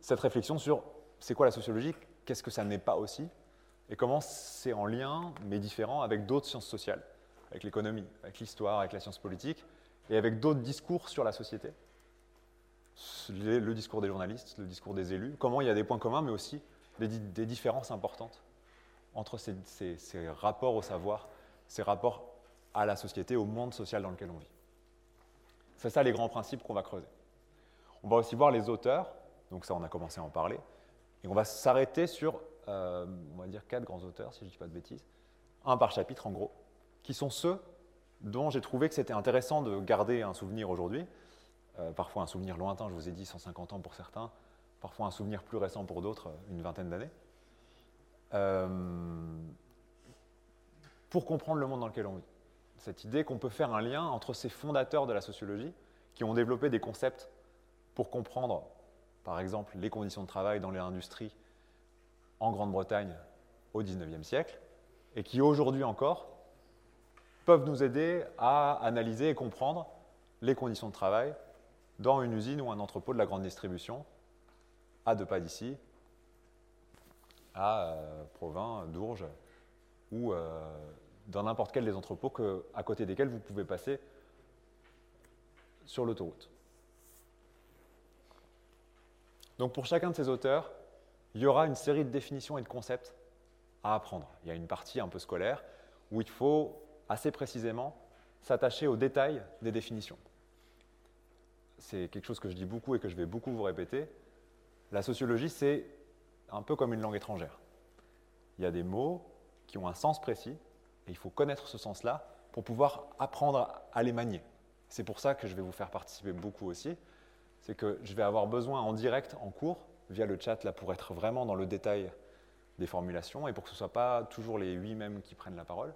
cette réflexion sur c'est quoi la sociologie, qu'est-ce que ça n'est pas aussi, et comment c'est en lien, mais différent, avec d'autres sciences sociales, avec l'économie, avec l'histoire, avec la science politique, et avec d'autres discours sur la société. Le, discours des journalistes, le discours des élus, comment il y a des points communs, mais aussi des, di- des différences importantes entre ces rapports au savoir, ces rapports à la société, au monde social dans lequel on vit. C'est ça les grands principes qu'on va creuser. On va aussi voir les auteurs, donc ça on a commencé à en parler, et on va s'arrêter sur, euh, on va dire, quatre grands auteurs, si je ne dis pas de bêtises, un par chapitre en gros, qui sont ceux dont j'ai trouvé que c'était intéressant de garder un souvenir aujourd'hui, Euh, parfois un souvenir lointain, je vous ai dit 150 ans pour certains, parfois un souvenir plus récent pour d'autres, une vingtaine d'années, Euh, pour comprendre le monde dans lequel on vit. Cette idée qu'on peut faire un lien entre ces fondateurs de la sociologie qui ont développé des concepts pour comprendre, par exemple, les conditions de travail dans les industries en Grande-Bretagne au XIXe siècle, et qui aujourd'hui encore peuvent nous aider à analyser et comprendre les conditions de travail dans une usine ou un entrepôt de la grande distribution, à deux pas d'ici, à euh, Provins, Dourges, ou euh, dans n'importe quel des entrepôts que, à côté desquels vous pouvez passer sur l'autoroute. Donc pour chacun de ces auteurs, il y aura une série de définitions et de concepts à apprendre. Il y a une partie un peu scolaire où il faut assez précisément s'attacher aux détails des définitions. C'est quelque chose que je dis beaucoup et que je vais beaucoup vous répéter. La sociologie, c'est un peu comme une langue étrangère. Il y a des mots qui ont un sens précis et il faut connaître ce sens-là pour pouvoir apprendre à les manier. C'est pour ça que je vais vous faire participer beaucoup aussi. C'est que je vais avoir besoin en direct, en cours, via le chat, là, pour être vraiment dans le détail des formulations et pour que ce ne soit pas toujours les huit mêmes qui prennent la parole,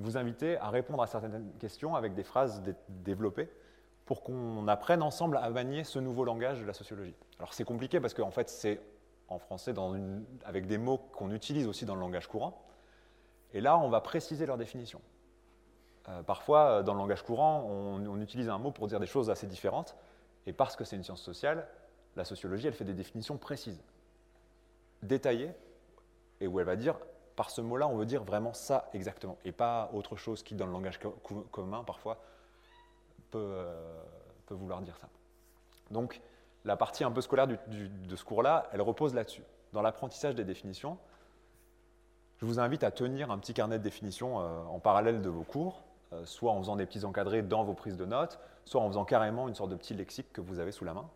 vous inviter à répondre à certaines questions avec des phrases dé- développées pour qu'on apprenne ensemble à manier ce nouveau langage de la sociologie. Alors c'est compliqué parce qu'en fait c'est en français avec des mots qu'on utilise aussi dans le langage courant. Et là, on va préciser leur définition. Euh, parfois, euh, dans le langage courant, on utilise un mot pour dire des choses assez différentes. Et parce que c'est une science sociale, la sociologie, elle fait des définitions précises, détaillées, et où elle va dire, par ce mot-là, on veut dire vraiment ça exactement, et pas autre chose qui, dans le langage commun, parfois, peut, euh, peut, vouloir dire ça. Donc, la partie un peu scolaire de ce cours-là, elle repose là-dessus. Dans l'apprentissage des définitions, je vous invite à tenir un petit carnet de définitions euh, en parallèle de vos cours, euh, soit en faisant des petits encadrés dans vos prises de notes, soit en faisant carrément une sorte de petit lexique que vous avez sous la main,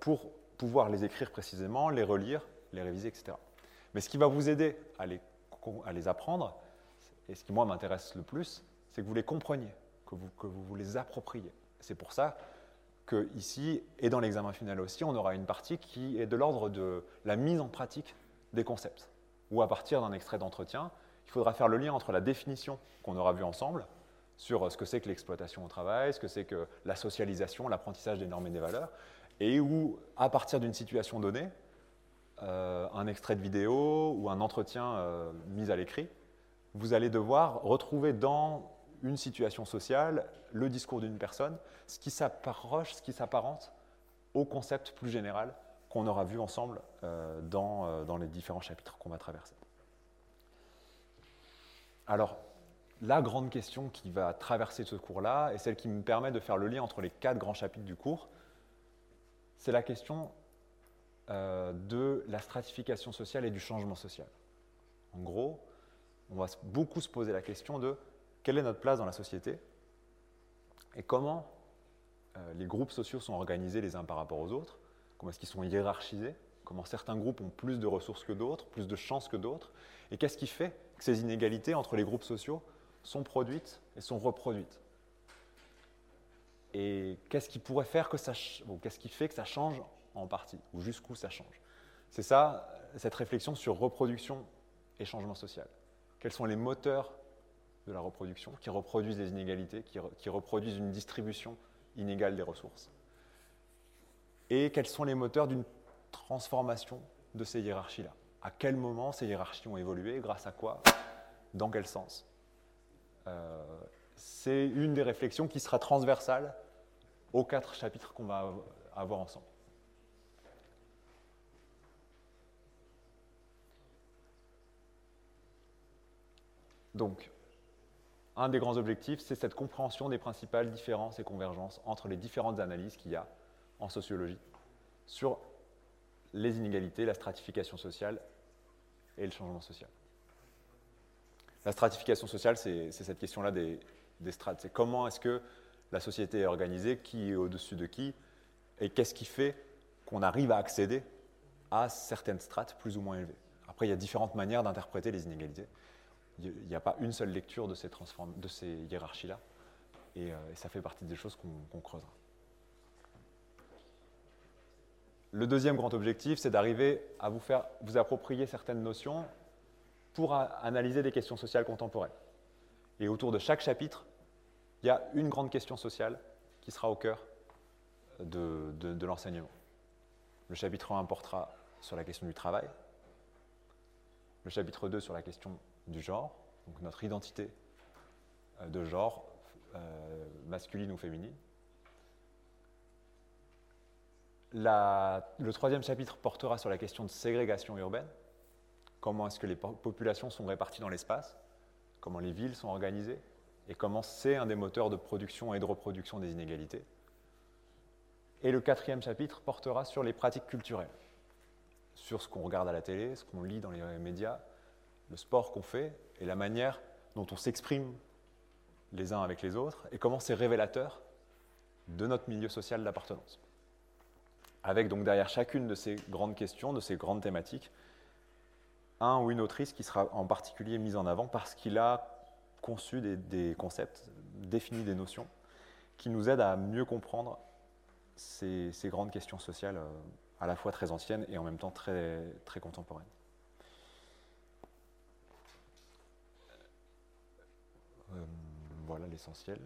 pour pouvoir les écrire précisément, les relire, les réviser, etc. Mais ce qui va vous aider à les, apprendre, et ce qui moi m'intéresse le plus, c'est que vous les compreniez, que vous, que vous, vous les appropriez. C'est pour ça que ici, et dans l'examen final aussi, on aura une partie qui est de l'ordre de la mise en pratique des concepts, ou à partir d'un extrait d'entretien, il faudra faire le lien entre la définition qu'on aura vue ensemble sur ce que c'est que l'exploitation au travail, ce que c'est que la socialisation, l'apprentissage des normes et des valeurs, et où, à partir d'une situation donnée, euh, un extrait de vidéo ou un entretien euh, mis à l'écrit, vous allez devoir retrouver dans une situation sociale le discours d'une personne, ce qui s'approche, ce qui s'apparente au concept plus général qu'on aura vu ensemble euh, dans, dans les différents chapitres qu'on va traverser. Alors, la grande question qui va traverser ce cours-là, et celle qui me permet de faire le lien entre les quatre grands chapitres du cours, c'est la question euh, de la stratification sociale et du changement social. En gros, on va beaucoup se poser la question de quelle est notre place dans la société et comment euh, les groupes sociaux sont organisés les uns par rapport aux autres, comment est-ce qu'ils sont hiérarchisés, comment certains groupes ont plus de ressources que d'autres, plus de chances que d'autres, et qu'est-ce qui fait que ces inégalités entre les groupes sociaux sont produites et sont reproduites. Et qu'est-ce qui pourrait faire que ça, qu'est-ce qui fait que ça change en partie, ou jusqu'où ça change. C'est ça, cette réflexion sur reproduction et changement social. Quels sont les moteurs de la reproduction qui reproduisent les inégalités, qui, reproduisent une distribution inégale des ressources? Et quels sont les moteurs d'une transformation de ces hiérarchies-là? À quel moment ces hiérarchies ont évolué? Grâce à quoi? Dans quel sens? Euh, c'est une des réflexions qui sera transversale aux quatre chapitres qu'on va avoir ensemble. Donc, un des grands objectifs, c'est cette compréhension des principales différences et convergences entre les différentes analyses qu'il y a en sociologie sur les inégalités, la stratification sociale et le changement social. La stratification sociale, c'est cette question-là des, strates. C'est comment est-ce que la société est organisée, qui est au-dessus de qui, et qu'est-ce qui fait qu'on arrive à accéder à certaines strates plus ou moins élevées. Après, il y a différentes manières d'interpréter les inégalités. Il n'y a pas une seule lecture de ces, de ces hiérarchies-là, et, euh, ça fait partie des choses qu'on creusera. Le deuxième grand objectif, c'est d'arriver à vous faire vous approprier certaines notions pour analyser des questions sociales contemporaines. Et autour de chaque chapitre, il y a une grande question sociale qui sera au cœur de, de l'enseignement. Le chapitre 1 portera sur la question du travail, le chapitre 2 sur la question du genre, donc notre identité euh, de genre, euh, masculine ou féminine. Le troisième chapitre portera sur la question de ségrégation urbaine, comment est-ce que les populations sont réparties dans l'espace, comment les villes sont organisées, et comment c'est un des moteurs de production et de reproduction des inégalités? Et le quatrième chapitre portera sur les pratiques culturelles, sur ce qu'on regarde à la télé, ce qu'on lit dans les médias, le sport qu'on fait et la manière dont on s'exprime les uns avec les autres, et comment c'est révélateur de notre milieu social d'appartenance. Avec donc derrière chacune de ces grandes questions, de ces grandes thématiques, un ou une autrice qui sera en particulier mise en avant parce qu'il a conçu des, concepts, défini des notions qui nous aident à mieux comprendre ces, grandes questions sociales euh, à la fois très anciennes et en même temps très, très contemporaines. Euh, voilà l'essentiel.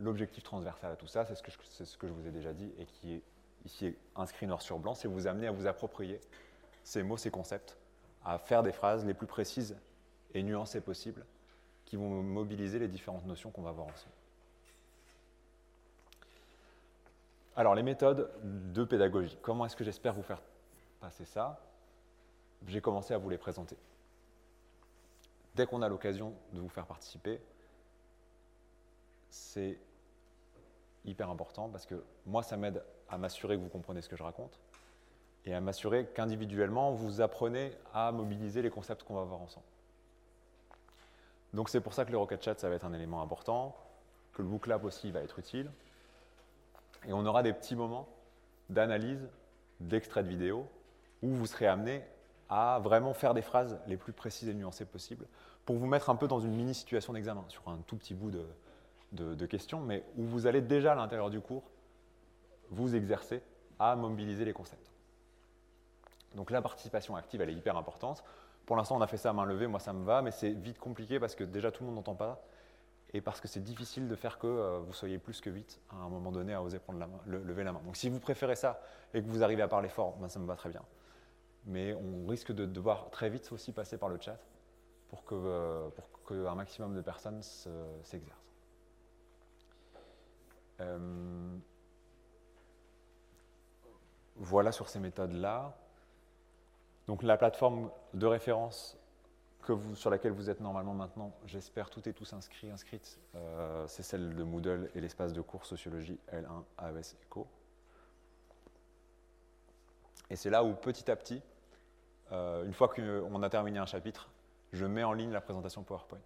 L'objectif transversal à tout ça, c'est ce, que je vous ai déjà dit et qui est ici inscrit noir sur blanc, c'est vous amener à vous approprier ces mots, ces concepts, à faire des phrases les plus précises et nuancées possibles, qui vont mobiliser les différentes notions qu'on va voir ensemble. Alors, les méthodes de pédagogie. Comment est-ce que j'espère vous faire passer ça? J'ai commencé à vous les présenter. Dès qu'on a l'occasion de vous faire participer, c'est hyper important parce que moi, ça m'aide à m'assurer que vous comprenez ce que je raconte et à m'assurer qu'individuellement, vous apprenez à mobiliser les concepts qu'on va voir ensemble. Donc c'est pour ça que le Rocket Chat, ça va être un élément important, que le Book Lab aussi va être utile. Et on aura des petits moments d'analyse, d'extrait de vidéo, où vous serez amené à vraiment faire des phrases les plus précises et nuancées possibles, pour vous mettre un peu dans une mini-situation d'examen, sur un tout petit bout de, questions, mais où vous allez déjà à l'intérieur du cours vous exercer à mobiliser les concepts. Donc la participation active, elle est hyper importante. Pour l'instant, on a fait ça à main levée, moi ça me va, mais c'est vite compliqué parce que déjà tout le monde n'entend pas et parce que c'est difficile de faire que euh, vous soyez plus que vite à un moment donné à oser prendre la main, lever la main. Donc si vous préférez ça et que vous arrivez à parler fort, ben, ça me va très bien. Mais on risque de devoir très vite aussi passer par le chat pour qu'un euh, pour que maximum de personnes s'exercent. Euh, voilà sur ces méthodes-là. Donc la plateforme de référence que vous, sur laquelle vous êtes normalement maintenant, j'espère tout et tous inscrits, inscrites, euh, c'est celle de Moodle et l'espace de cours Sociologie L1 AES ECO. Et c'est là où petit à petit, euh, une fois qu'on a terminé un chapitre, je mets en ligne la présentation PowerPoint.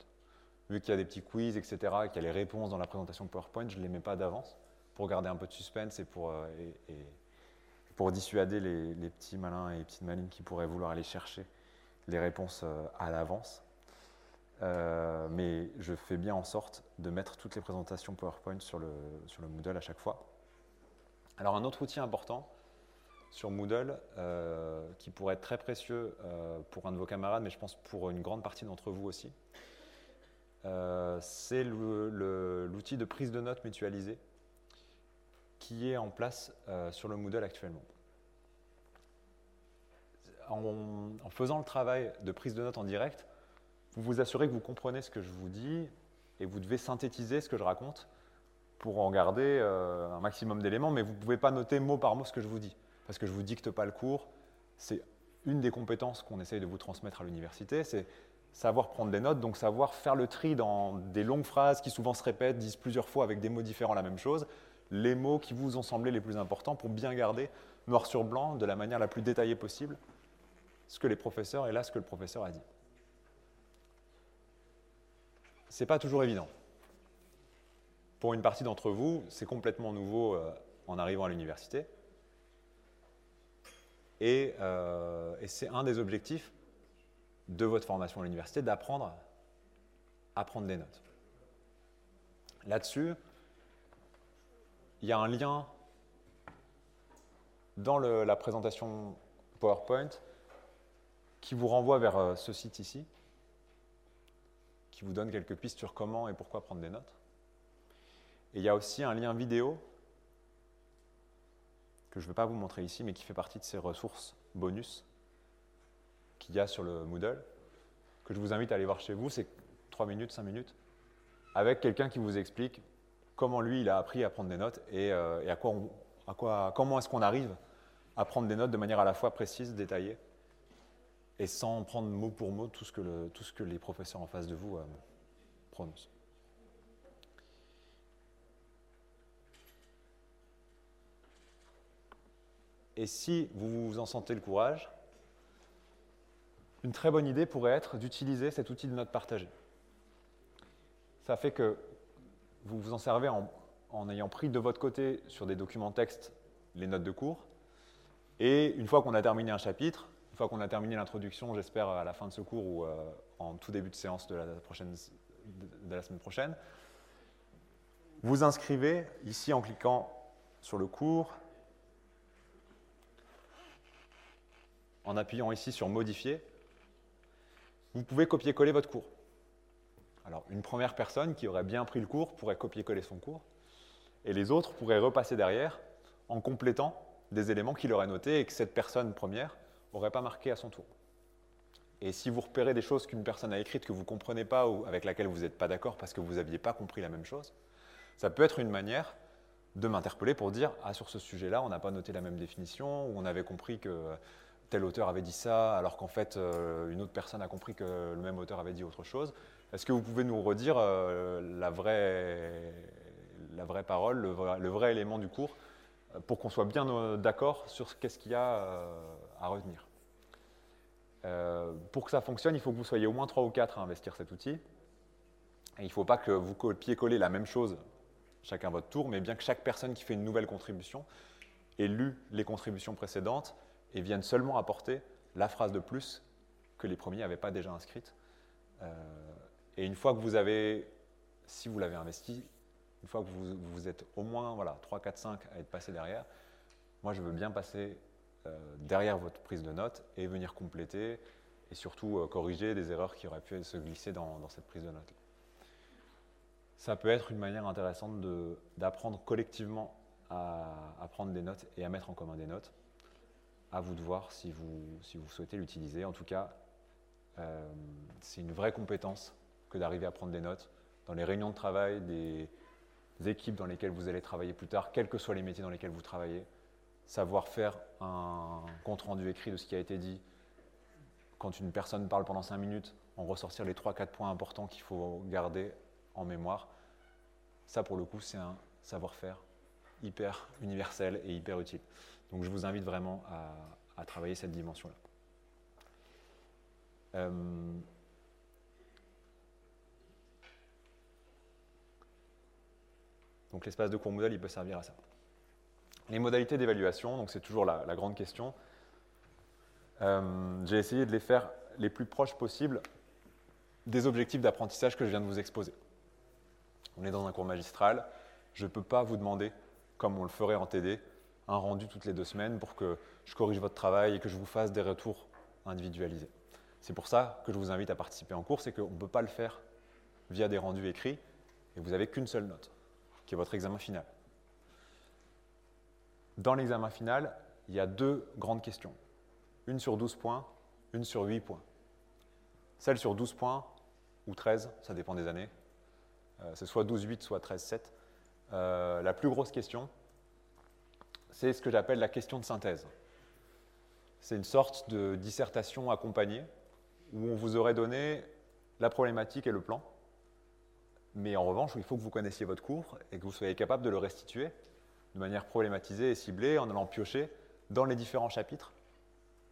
Vu qu'il y a des petits quiz, etc., qu'il y a les réponses dans la présentation PowerPoint, je ne les mets pas d'avance pour garder un peu de suspense et pour, euh, dissuader les, petits malins et les petites malines qui pourraient vouloir aller chercher les réponses euh, à l'avance. Mais je fais bien en sorte de mettre toutes les présentations PowerPoint sur le, sur le Moodle à chaque fois. Alors un autre outil important sur Moodle, euh, qui pourrait être très précieux pour un de vos camarades, mais je pense pour une grande partie d'entre vous aussi, c'est l'outil de prise de notes mutualisée qui est en place sur le Moodle actuellement. En, faisant le travail de prise de notes en direct, vous vous assurez que vous comprenez ce que je vous dis et vous devez synthétiser ce que je raconte pour en garder euh, un maximum d'éléments, mais vous ne pouvez pas noter mot par mot ce que je vous dis, parce que je ne vous dicte pas le cours. C'est une des compétences qu'on essaye de vous transmettre à l'université, c'est savoir prendre des notes, donc savoir faire le tri dans des longues phrases qui souvent se répètent, disent plusieurs fois avec des mots différents la même chose, les mots qui vous ont semblé les plus importants pour bien garder noir sur blanc de la manière la plus détaillée possible ce que les professeurs, et là ce que le professeur a dit. Ce n'est pas toujours évident. Pour une partie d'entre vous, c'est complètement nouveau euh, en arrivant à l'université. Et, euh, et c'est un des objectifs de votre formation à l'université, d'apprendre à prendre des notes. Là-dessus, il y a un lien dans la présentation PowerPoint qui vous renvoie vers euh, ce site ici, qui vous donne quelques pistes sur comment et pourquoi prendre des notes. Et il y a aussi un lien vidéo que je ne vais pas vous montrer ici, mais qui fait partie de ces ressources bonus qu'il y a sur le Moodle, que je vous invite à aller voir chez vous, c'est 3 minutes, 5 minutes, avec quelqu'un qui vous explique comment lui, il a appris à prendre des notes et, euh, à quoi à quoi, comment est-ce qu'on arrive à prendre des notes de manière à la fois précise, détaillée, et sans prendre mot pour mot tout ce que, tout ce que les professeurs en face de vous euh, prononcent. Et si vous vous en sentez le courage, une très bonne idée pourrait être d'utiliser cet outil de notes partagées. Ça fait que vous vous en servez en, ayant pris de votre côté sur des documents textes les notes de cours. Et une fois qu'on a terminé un chapitre, une fois qu'on a terminé l'introduction, j'espère à la fin de ce cours ou euh, en tout début de séance de la semaine prochaine, vous inscrivez ici en cliquant sur le cours, en appuyant ici sur Modifier, vous pouvez copier-coller votre cours. Alors, une première personne qui aurait bien pris le cours pourrait copier-coller son cours, et les autres pourraient repasser derrière en complétant des éléments qu'il aurait notés et que cette personne première n'aurait pas marqué à son tour. Et si vous repérez des choses qu'une personne a écrites que vous ne comprenez pas ou avec laquelle vous n'êtes pas d'accord parce que vous n'aviez pas compris la même chose, ça peut être une manière de m'interpeller pour dire Ah, sur ce sujet-là, on n'a pas noté la même définition, ou on avait compris que tel auteur avait dit ça, alors qu'en fait, euh, une autre personne a compris que le même auteur avait dit autre chose. Est-ce que vous pouvez nous redire euh, la, vraie, la vraie parole, le vrai, élément du cours, euh, pour qu'on soit bien d'accord sur qu'est-ce qu'il y a à retenir? Pour que ça fonctionne, il faut que vous soyez au moins 3 ou 4 à investir cet outil. Il ne faut pas que vous copiez-collez la même chose chacun votre tour, mais bien que chaque personne qui fait une nouvelle contribution ait lu les contributions précédentes et vienne seulement apporter la phrase de plus que les premiers n'avaient pas déjà inscrite. Euh, et une fois que vous avez, si vous l'avez investi, une fois que vous, vous êtes au moins voilà, 3, 4, 5 à être passé derrière, moi je veux bien passer euh, derrière votre prise de notes et venir compléter et surtout euh, corriger des erreurs qui auraient pu se glisser dans, cette prise de notes. Ça peut être une manière intéressante d'apprendre collectivement à prendre des notes et à mettre en commun des notes. À vous de voir si vous, si vous souhaitez l'utiliser. En tout cas, euh, c'est une vraie compétence que d'arriver à prendre des notes dans les réunions de travail, des équipes dans lesquelles vous allez travailler plus tard, quels que soient les métiers dans lesquels vous travaillez. Savoir faire un compte-rendu écrit de ce qui a été dit. Quand une personne parle pendant 5 minutes, en ressortir les 3-4 points importants qu'il faut garder en mémoire. Ça, pour le coup, c'est un savoir-faire hyper universel et hyper utile. Donc, je vous invite vraiment à, travailler cette dimension-là. Euh, donc, l'espace de cours Moodle, il peut servir à ça. Les modalités d'évaluation, donc c'est toujours la, la grande question. Euh, J'ai essayé de les faire les plus proches possibles des objectifs d'apprentissage que je viens de vous exposer. On est dans un cours magistral. Je ne peux pas vous demander, comme on le ferait en TD, un rendu toutes les deux semaines pour que je corrige votre travail et que je vous fasse des retours individualisés. C'est pour ça que je vous invite à participer en cours, c'est qu'on ne peut pas le faire via des rendus écrits et vous n'avez qu'une seule note, qui est votre examen final. Dans l'examen final, il y a deux grandes questions. Une sur 12 points, une sur 8 points. Celle sur 12 points, ou 13, ça dépend des années, euh, c'est soit 12-8, soit 13-7. Euh, la plus grosse question, c'est ce que j'appelle la question de synthèse. C'est une sorte de dissertation accompagnée où on vous aurait donné la problématique et le plan. Mais en revanche, il faut que vous connaissiez votre cours et que vous soyez capable de le restituer de manière problématisée et ciblée en allant piocher dans les différents chapitres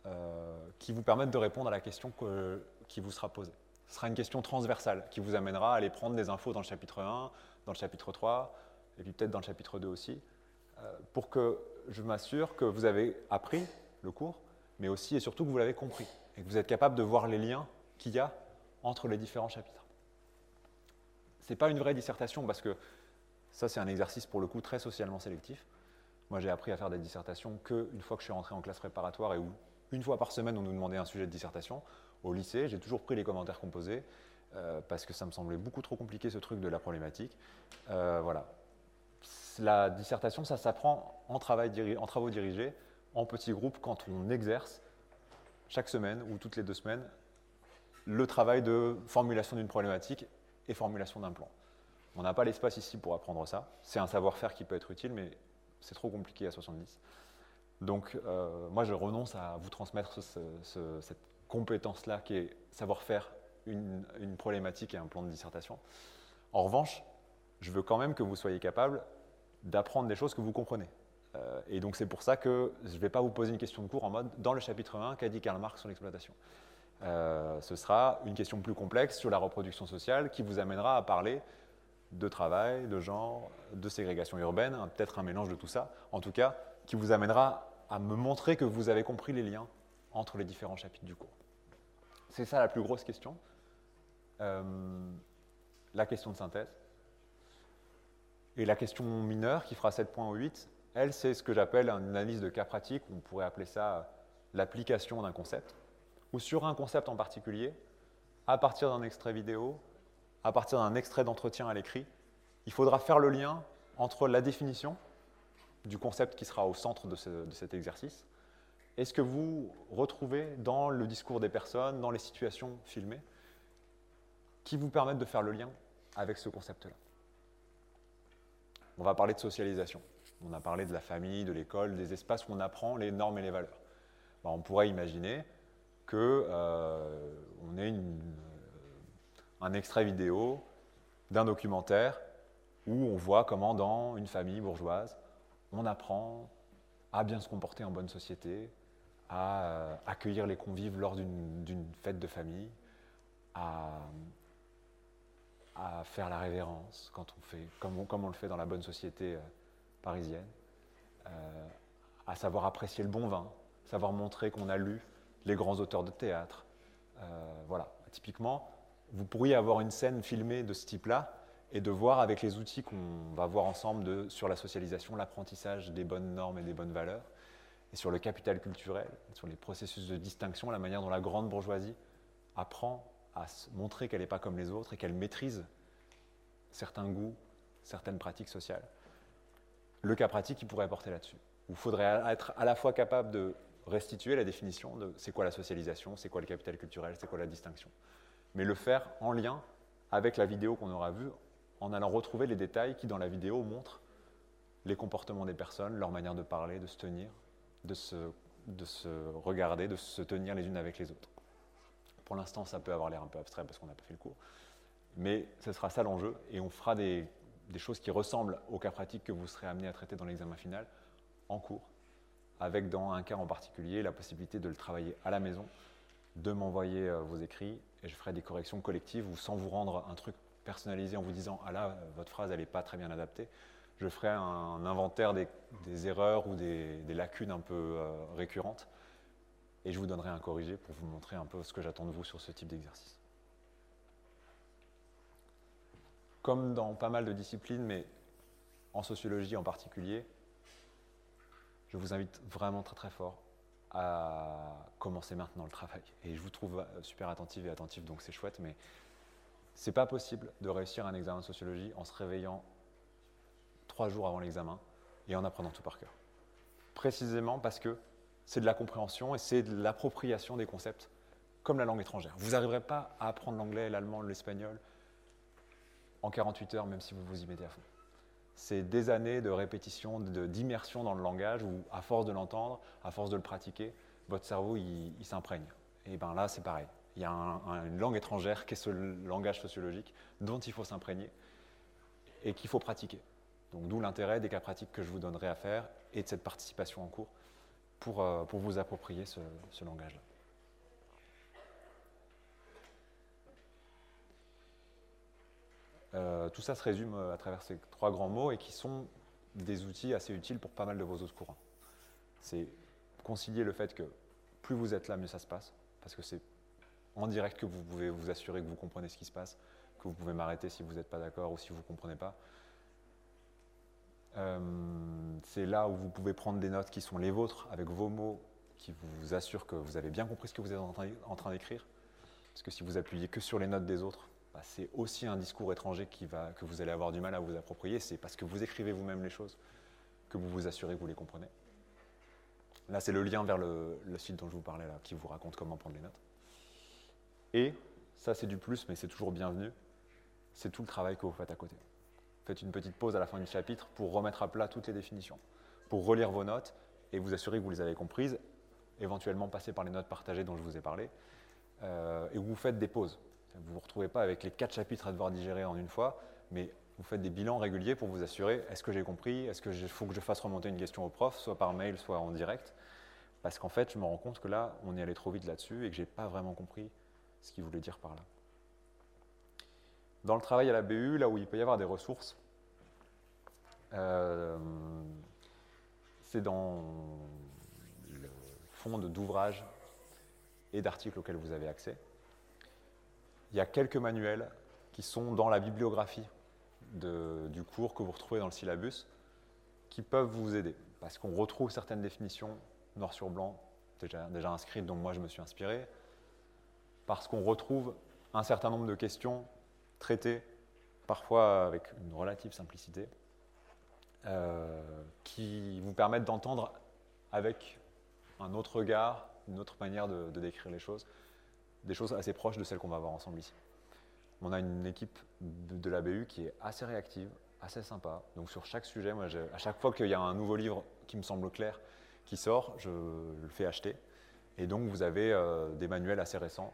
euh, qui vous permettent de répondre à la question que- qui vous sera posée. Ce sera une question transversale qui vous amènera à aller prendre des infos dans le chapitre 1, dans le chapitre 3, et puis peut-être dans le chapitre 2 aussi, euh, pour que je m'assure que vous avez appris le cours, mais aussi et surtout que vous l'avez compris, et que vous êtes capable de voir les liens qu'il y a entre les différents chapitres. Ce n'est pas une vraie dissertation parce que ça, c'est un exercice pour le coup très socialement sélectif. Moi, j'ai appris à faire des dissertations qu'une fois que je suis rentré en classe préparatoire et où une fois par semaine, on nous demandait un sujet de dissertation. Au lycée, j'ai toujours pris les commentaires composés euh, parce que ça me semblait beaucoup trop compliqué ce truc de la problématique. Euh, voilà. La dissertation, ça s'apprend en, travaux dirigés, en petits groupes, quand on exerce chaque semaine ou toutes les deux semaines le travail de formulation d'une problématique et formulation d'un plan. On n'a pas l'espace ici pour apprendre ça. C'est un savoir-faire qui peut être utile, mais c'est trop compliqué à 70. Donc, euh, moi, je renonce à vous transmettre ce- ce- ce- cette compétence-là qui est savoir faire une, une problématique et un plan de dissertation. En revanche, je veux quand même que vous soyez capable d'apprendre des choses que vous comprenez. Euh, et donc, c'est pour ça que je ne vais pas vous poser une question de cours en mode dans le chapitre 1, qu'a dit Karl Marx sur l'exploitation Euh, Ce sera une question plus complexe sur la reproduction sociale qui vous amènera à parler de travail, de genre, de ségrégation urbaine, hein, peut-être un mélange de tout ça, en tout cas, qui vous amènera à me montrer que vous avez compris les liens entre les différents chapitres du cours. C'est ça la plus grosse question. Euh, la question de synthèse. Et la question mineure, qui fera 7 points ou 8, elle, c'est ce que j'appelle une analyse de cas pratique, on pourrait appeler ça l'application d'un concept, ou sur un concept en particulier, à partir d'un extrait vidéo, à partir d'un extrait d'entretien à l'écrit, il faudra faire le lien entre la définition du concept qui sera au centre de, de cet exercice et ce que vous retrouvez dans le discours des personnes, dans les situations filmées, qui vous permettent de faire le lien avec ce concept-là. On va parler de socialisation. On a parlé de la famille, de l'école, des espaces où on apprend les normes et les valeurs. Ben, on pourrait imaginer qu'on euh, ait un extrait vidéo d'un documentaire où on voit comment dans une famille bourgeoise, on apprend à bien se comporter en bonne société, à euh, accueillir les convives lors d'une fête de famille, à, à, faire la révérence quand on fait, comme on, le fait dans la bonne société euh, parisienne, euh, à savoir apprécier le bon vin, savoir montrer qu'on a lu les grands auteurs de théâtre. voilà, typiquement, vous pourriez avoir une scène filmée de ce type-là et de voir avec les outils qu'on va voir ensemble sur la socialisation, l'apprentissage des bonnes normes et des bonnes valeurs, et sur le capital culturel, sur les processus de distinction, la manière dont la grande bourgeoisie apprend à montrer qu'elle n'est pas comme les autres et qu'elle maîtrise certains goûts, certaines pratiques sociales. Le cas pratique, il pourrait apporter là-dessus. Il faudrait être à la fois capable de restituer la définition de c'est quoi la socialisation, c'est quoi le capital culturel, c'est quoi la distinction mais le faire en lien avec la vidéo qu'on aura vue, en allant retrouver les détails qui, dans la vidéo, montrent les comportements des personnes, leur manière de parler, de se tenir, de se regarder, de se tenir les unes avec les autres. Pour l'instant, ça peut avoir l'air un peu abstrait parce qu'on n'a pas fait le cours, mais ce sera ça l'enjeu, et on fera des, choses qui ressemblent au cas pratique que vous serez amené à traiter dans l'examen final en cours, avec dans un cas en particulier la possibilité de le travailler à la maison, de m'envoyer euh, vos écrits et je ferai des corrections collectives ou sans vous rendre un truc personnalisé en vous disant Ah là, votre phrase, elle n'est pas très bien adaptée. Je ferai un, inventaire des, erreurs ou des, lacunes un peu euh, récurrentes et je vous donnerai un corrigé pour vous montrer un peu ce que j'attends de vous sur ce type d'exercice. Comme dans pas mal de disciplines, mais en sociologie en particulier, je vous invite vraiment très très fort à commencer maintenant le travail. Et je vous trouve super attentif et attentif, donc c'est chouette, mais c'est pas possible de réussir un examen de sociologie en se réveillant trois jours avant l'examen et en apprenant tout par cœur. Précisément parce que c'est de la compréhension et c'est de l'appropriation des concepts comme la langue étrangère. Vous n'arriverez pas à apprendre l'anglais, l'allemand, l'espagnol en 48 heures, même si vous vous y mettez à fond c'est des années de répétition, d'immersion dans le langage où, à force de l'entendre, à force de le pratiquer, votre cerveau il, s'imprègne. Et bien là, c'est pareil. Il y a une langue étrangère qui est ce langage sociologique dont il faut s'imprégner et qu'il faut pratiquer. Donc d'où l'intérêt des cas pratiques que je vous donnerai à faire et de cette participation en cours pour, euh, pour vous approprier ce, ce langage-là. Euh, tout ça se résume euh, à travers ces trois grands mots et qui sont des outils assez utiles pour pas mal de vos autres courants. C'est concilier le fait que plus vous êtes là, mieux ça se passe, parce que c'est en direct que vous pouvez vous assurer que vous comprenez ce qui se passe, que vous pouvez m'arrêter si vous n'êtes pas d'accord ou si vous ne comprenez pas. Euh, c'est là où vous pouvez prendre des notes qui sont les vôtres, avec vos mots, qui vous assurent que vous avez bien compris ce que vous êtes en train d'écrire. Parce que si vous appuyez que sur les notes des autres, bah, c'est aussi un discours étranger que vous allez avoir du mal à vous approprier. C'est parce que vous écrivez vous-même les choses que vous vous assurez que vous les comprenez. Là, c'est le lien vers le, site dont je vous parlais, là, qui vous raconte comment prendre les notes. Et, ça c'est du plus, mais c'est toujours bienvenu, c'est tout le travail que vous faites à côté. Faites une petite pause à la fin du chapitre pour remettre à plat toutes les définitions, pour relire vos notes et vous assurer que vous les avez comprises, éventuellement passer par les notes partagées dont je vous ai parlé, euh, et vous faites des pauses. Vous ne vous retrouvez pas avec les quatre chapitres à devoir digérer en une fois, mais vous faites des bilans réguliers pour vous assurer est-ce que j'ai compris, est-ce qu'il faut que je fasse remonter une question au prof, soit par mail, soit en direct. Parce qu'en fait, je me rends compte que là, on est allé trop vite là-dessus et que je n'ai pas vraiment compris ce qu'il voulait dire par là. Dans le travail à la BU, là où il peut y avoir des ressources, euh, c'est dans le fond d'ouvrages et d'articles auxquels vous avez accès. Il y a quelques manuels qui sont dans la bibliographie du cours que vous retrouvez dans le syllabus qui peuvent vous aider. Parce qu'on retrouve certaines définitions noir sur blanc déjà, déjà inscrites dont moi je me suis inspiré, parce qu'on retrouve un certain nombre de questions traitées parfois avec une relative simplicité euh, qui vous permettent d'entendre avec un autre regard, une autre manière de décrire les choses des choses assez proches de celles qu'on va voir ensemble ici. On a une équipe de, la BU qui est assez réactive, assez sympa. Donc sur chaque sujet, moi, à chaque fois qu'il y a un nouveau livre qui me semble clair qui sort, je le fais acheter. Et donc vous avez euh, des manuels assez récents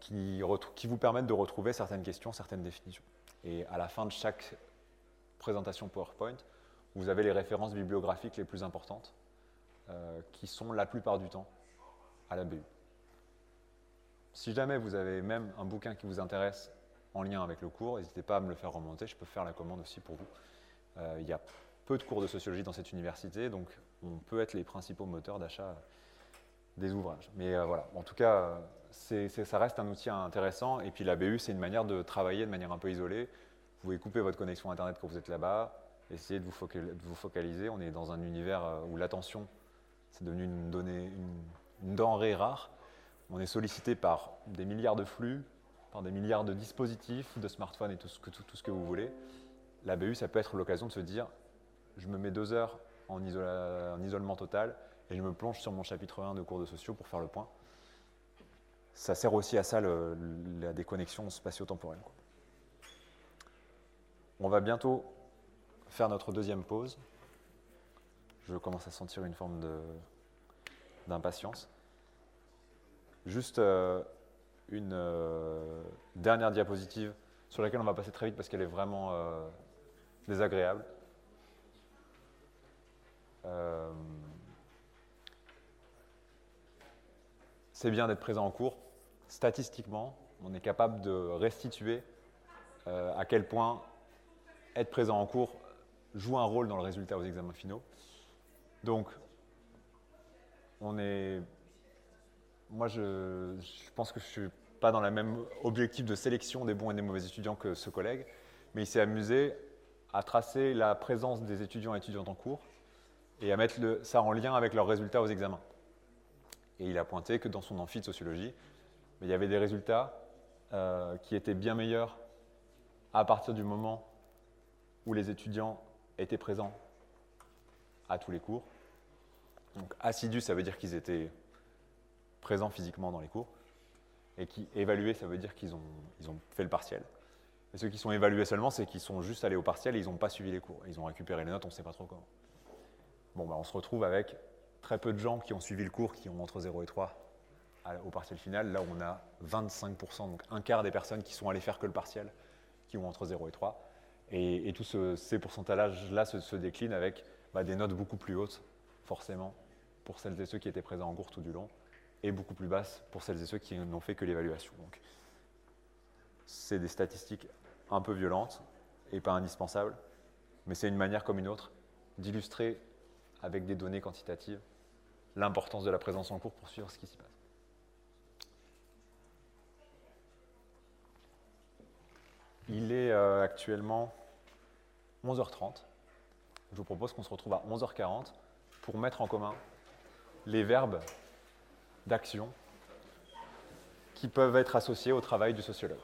qui, retrou- qui vous permettent de retrouver certaines questions, certaines définitions. Et à la fin de chaque présentation PowerPoint, vous avez les références bibliographiques les plus importantes, euh, qui sont la plupart du temps à la BU. Si jamais vous avez même un bouquin qui vous intéresse en lien avec le cours, n'hésitez pas à me le faire remonter, je peux faire la commande aussi pour vous. Euh, il y a peu de cours de sociologie dans cette université, donc on peut être les principaux moteurs d'achat des ouvrages. Mais euh, voilà, en tout cas, ça reste un outil intéressant. Et puis la BU, c'est une manière de travailler de manière un peu isolée. Vous pouvez couper votre connexion Internet quand vous êtes là-bas, essayer de vous, focaliser. On est dans un univers euh, où l'attention, c'est devenu une, donnée, une, denrée rare. On est sollicité par des milliards de flux, par des milliards de dispositifs, de smartphones et tout ce que, tout, ce que vous voulez. La BU, ça peut être l'occasion de se dire, je me mets deux heures en, en isolement total et je me plonge sur mon chapitre 1 de cours de sociaux pour faire le point. Ça sert aussi à ça la déconnexion spatio-temporelle. On va bientôt faire notre deuxième pause. Je commence à sentir une forme d'impatience. Juste euh, une euh, dernière diapositive sur laquelle on va passer très vite parce qu'elle est vraiment euh, désagréable. C'est bien d'être présent en cours. Statistiquement, on est capable de restituer euh, à quel point être présent en cours joue un rôle dans le résultat aux examens finaux. Donc, on est. Moi, je, pense que je suis pas dans le même objectif de sélection des bons et des mauvais étudiants que ce collègue, mais il s'est amusé à tracer la présence des étudiants et étudiantes en cours et à mettre ça en lien avec leurs résultats aux examens. Et il a pointé que dans son amphi sociologie, il y avait des résultats euh, qui étaient bien meilleurs à partir du moment où les étudiants étaient présents à tous les cours. Donc assidus, ça veut dire qu'ils étaient présents physiquement dans les cours. Et qui évalués, ça veut dire qu'ils ont, fait le partiel. Et ceux qui sont évalués seulement, c'est qu'ils sont juste allés au partiel et ils n'ont pas suivi les cours. Ils ont récupéré les notes, on ne sait pas trop comment. Bon, bah, on se retrouve avec très peu de gens qui ont suivi le cours, qui ont entre 0 et 3 à- au partiel final. Là, on a 25%, donc un quart des personnes qui sont allées faire que le partiel, qui ont entre 0 et 3. Et, tous ce- ces pourcentages-là se, se déclinent avec bah, des notes beaucoup plus hautes, forcément, pour celles et ceux qui étaient présents en cours tout du long, et beaucoup plus basses pour celles et ceux qui n'ont fait que l'évaluation. Donc, c'est des statistiques un peu violentes et pas indispensables, mais c'est une manière comme une autre d'illustrer avec des données quantitatives l'importance de la présence en cours pour suivre ce qui s'y passe. Il est euh, actuellement 11h30. Je vous propose qu'on se retrouve à 11h40 pour mettre en commun les verbes d'action qui peuvent être associés au travail du sociologue.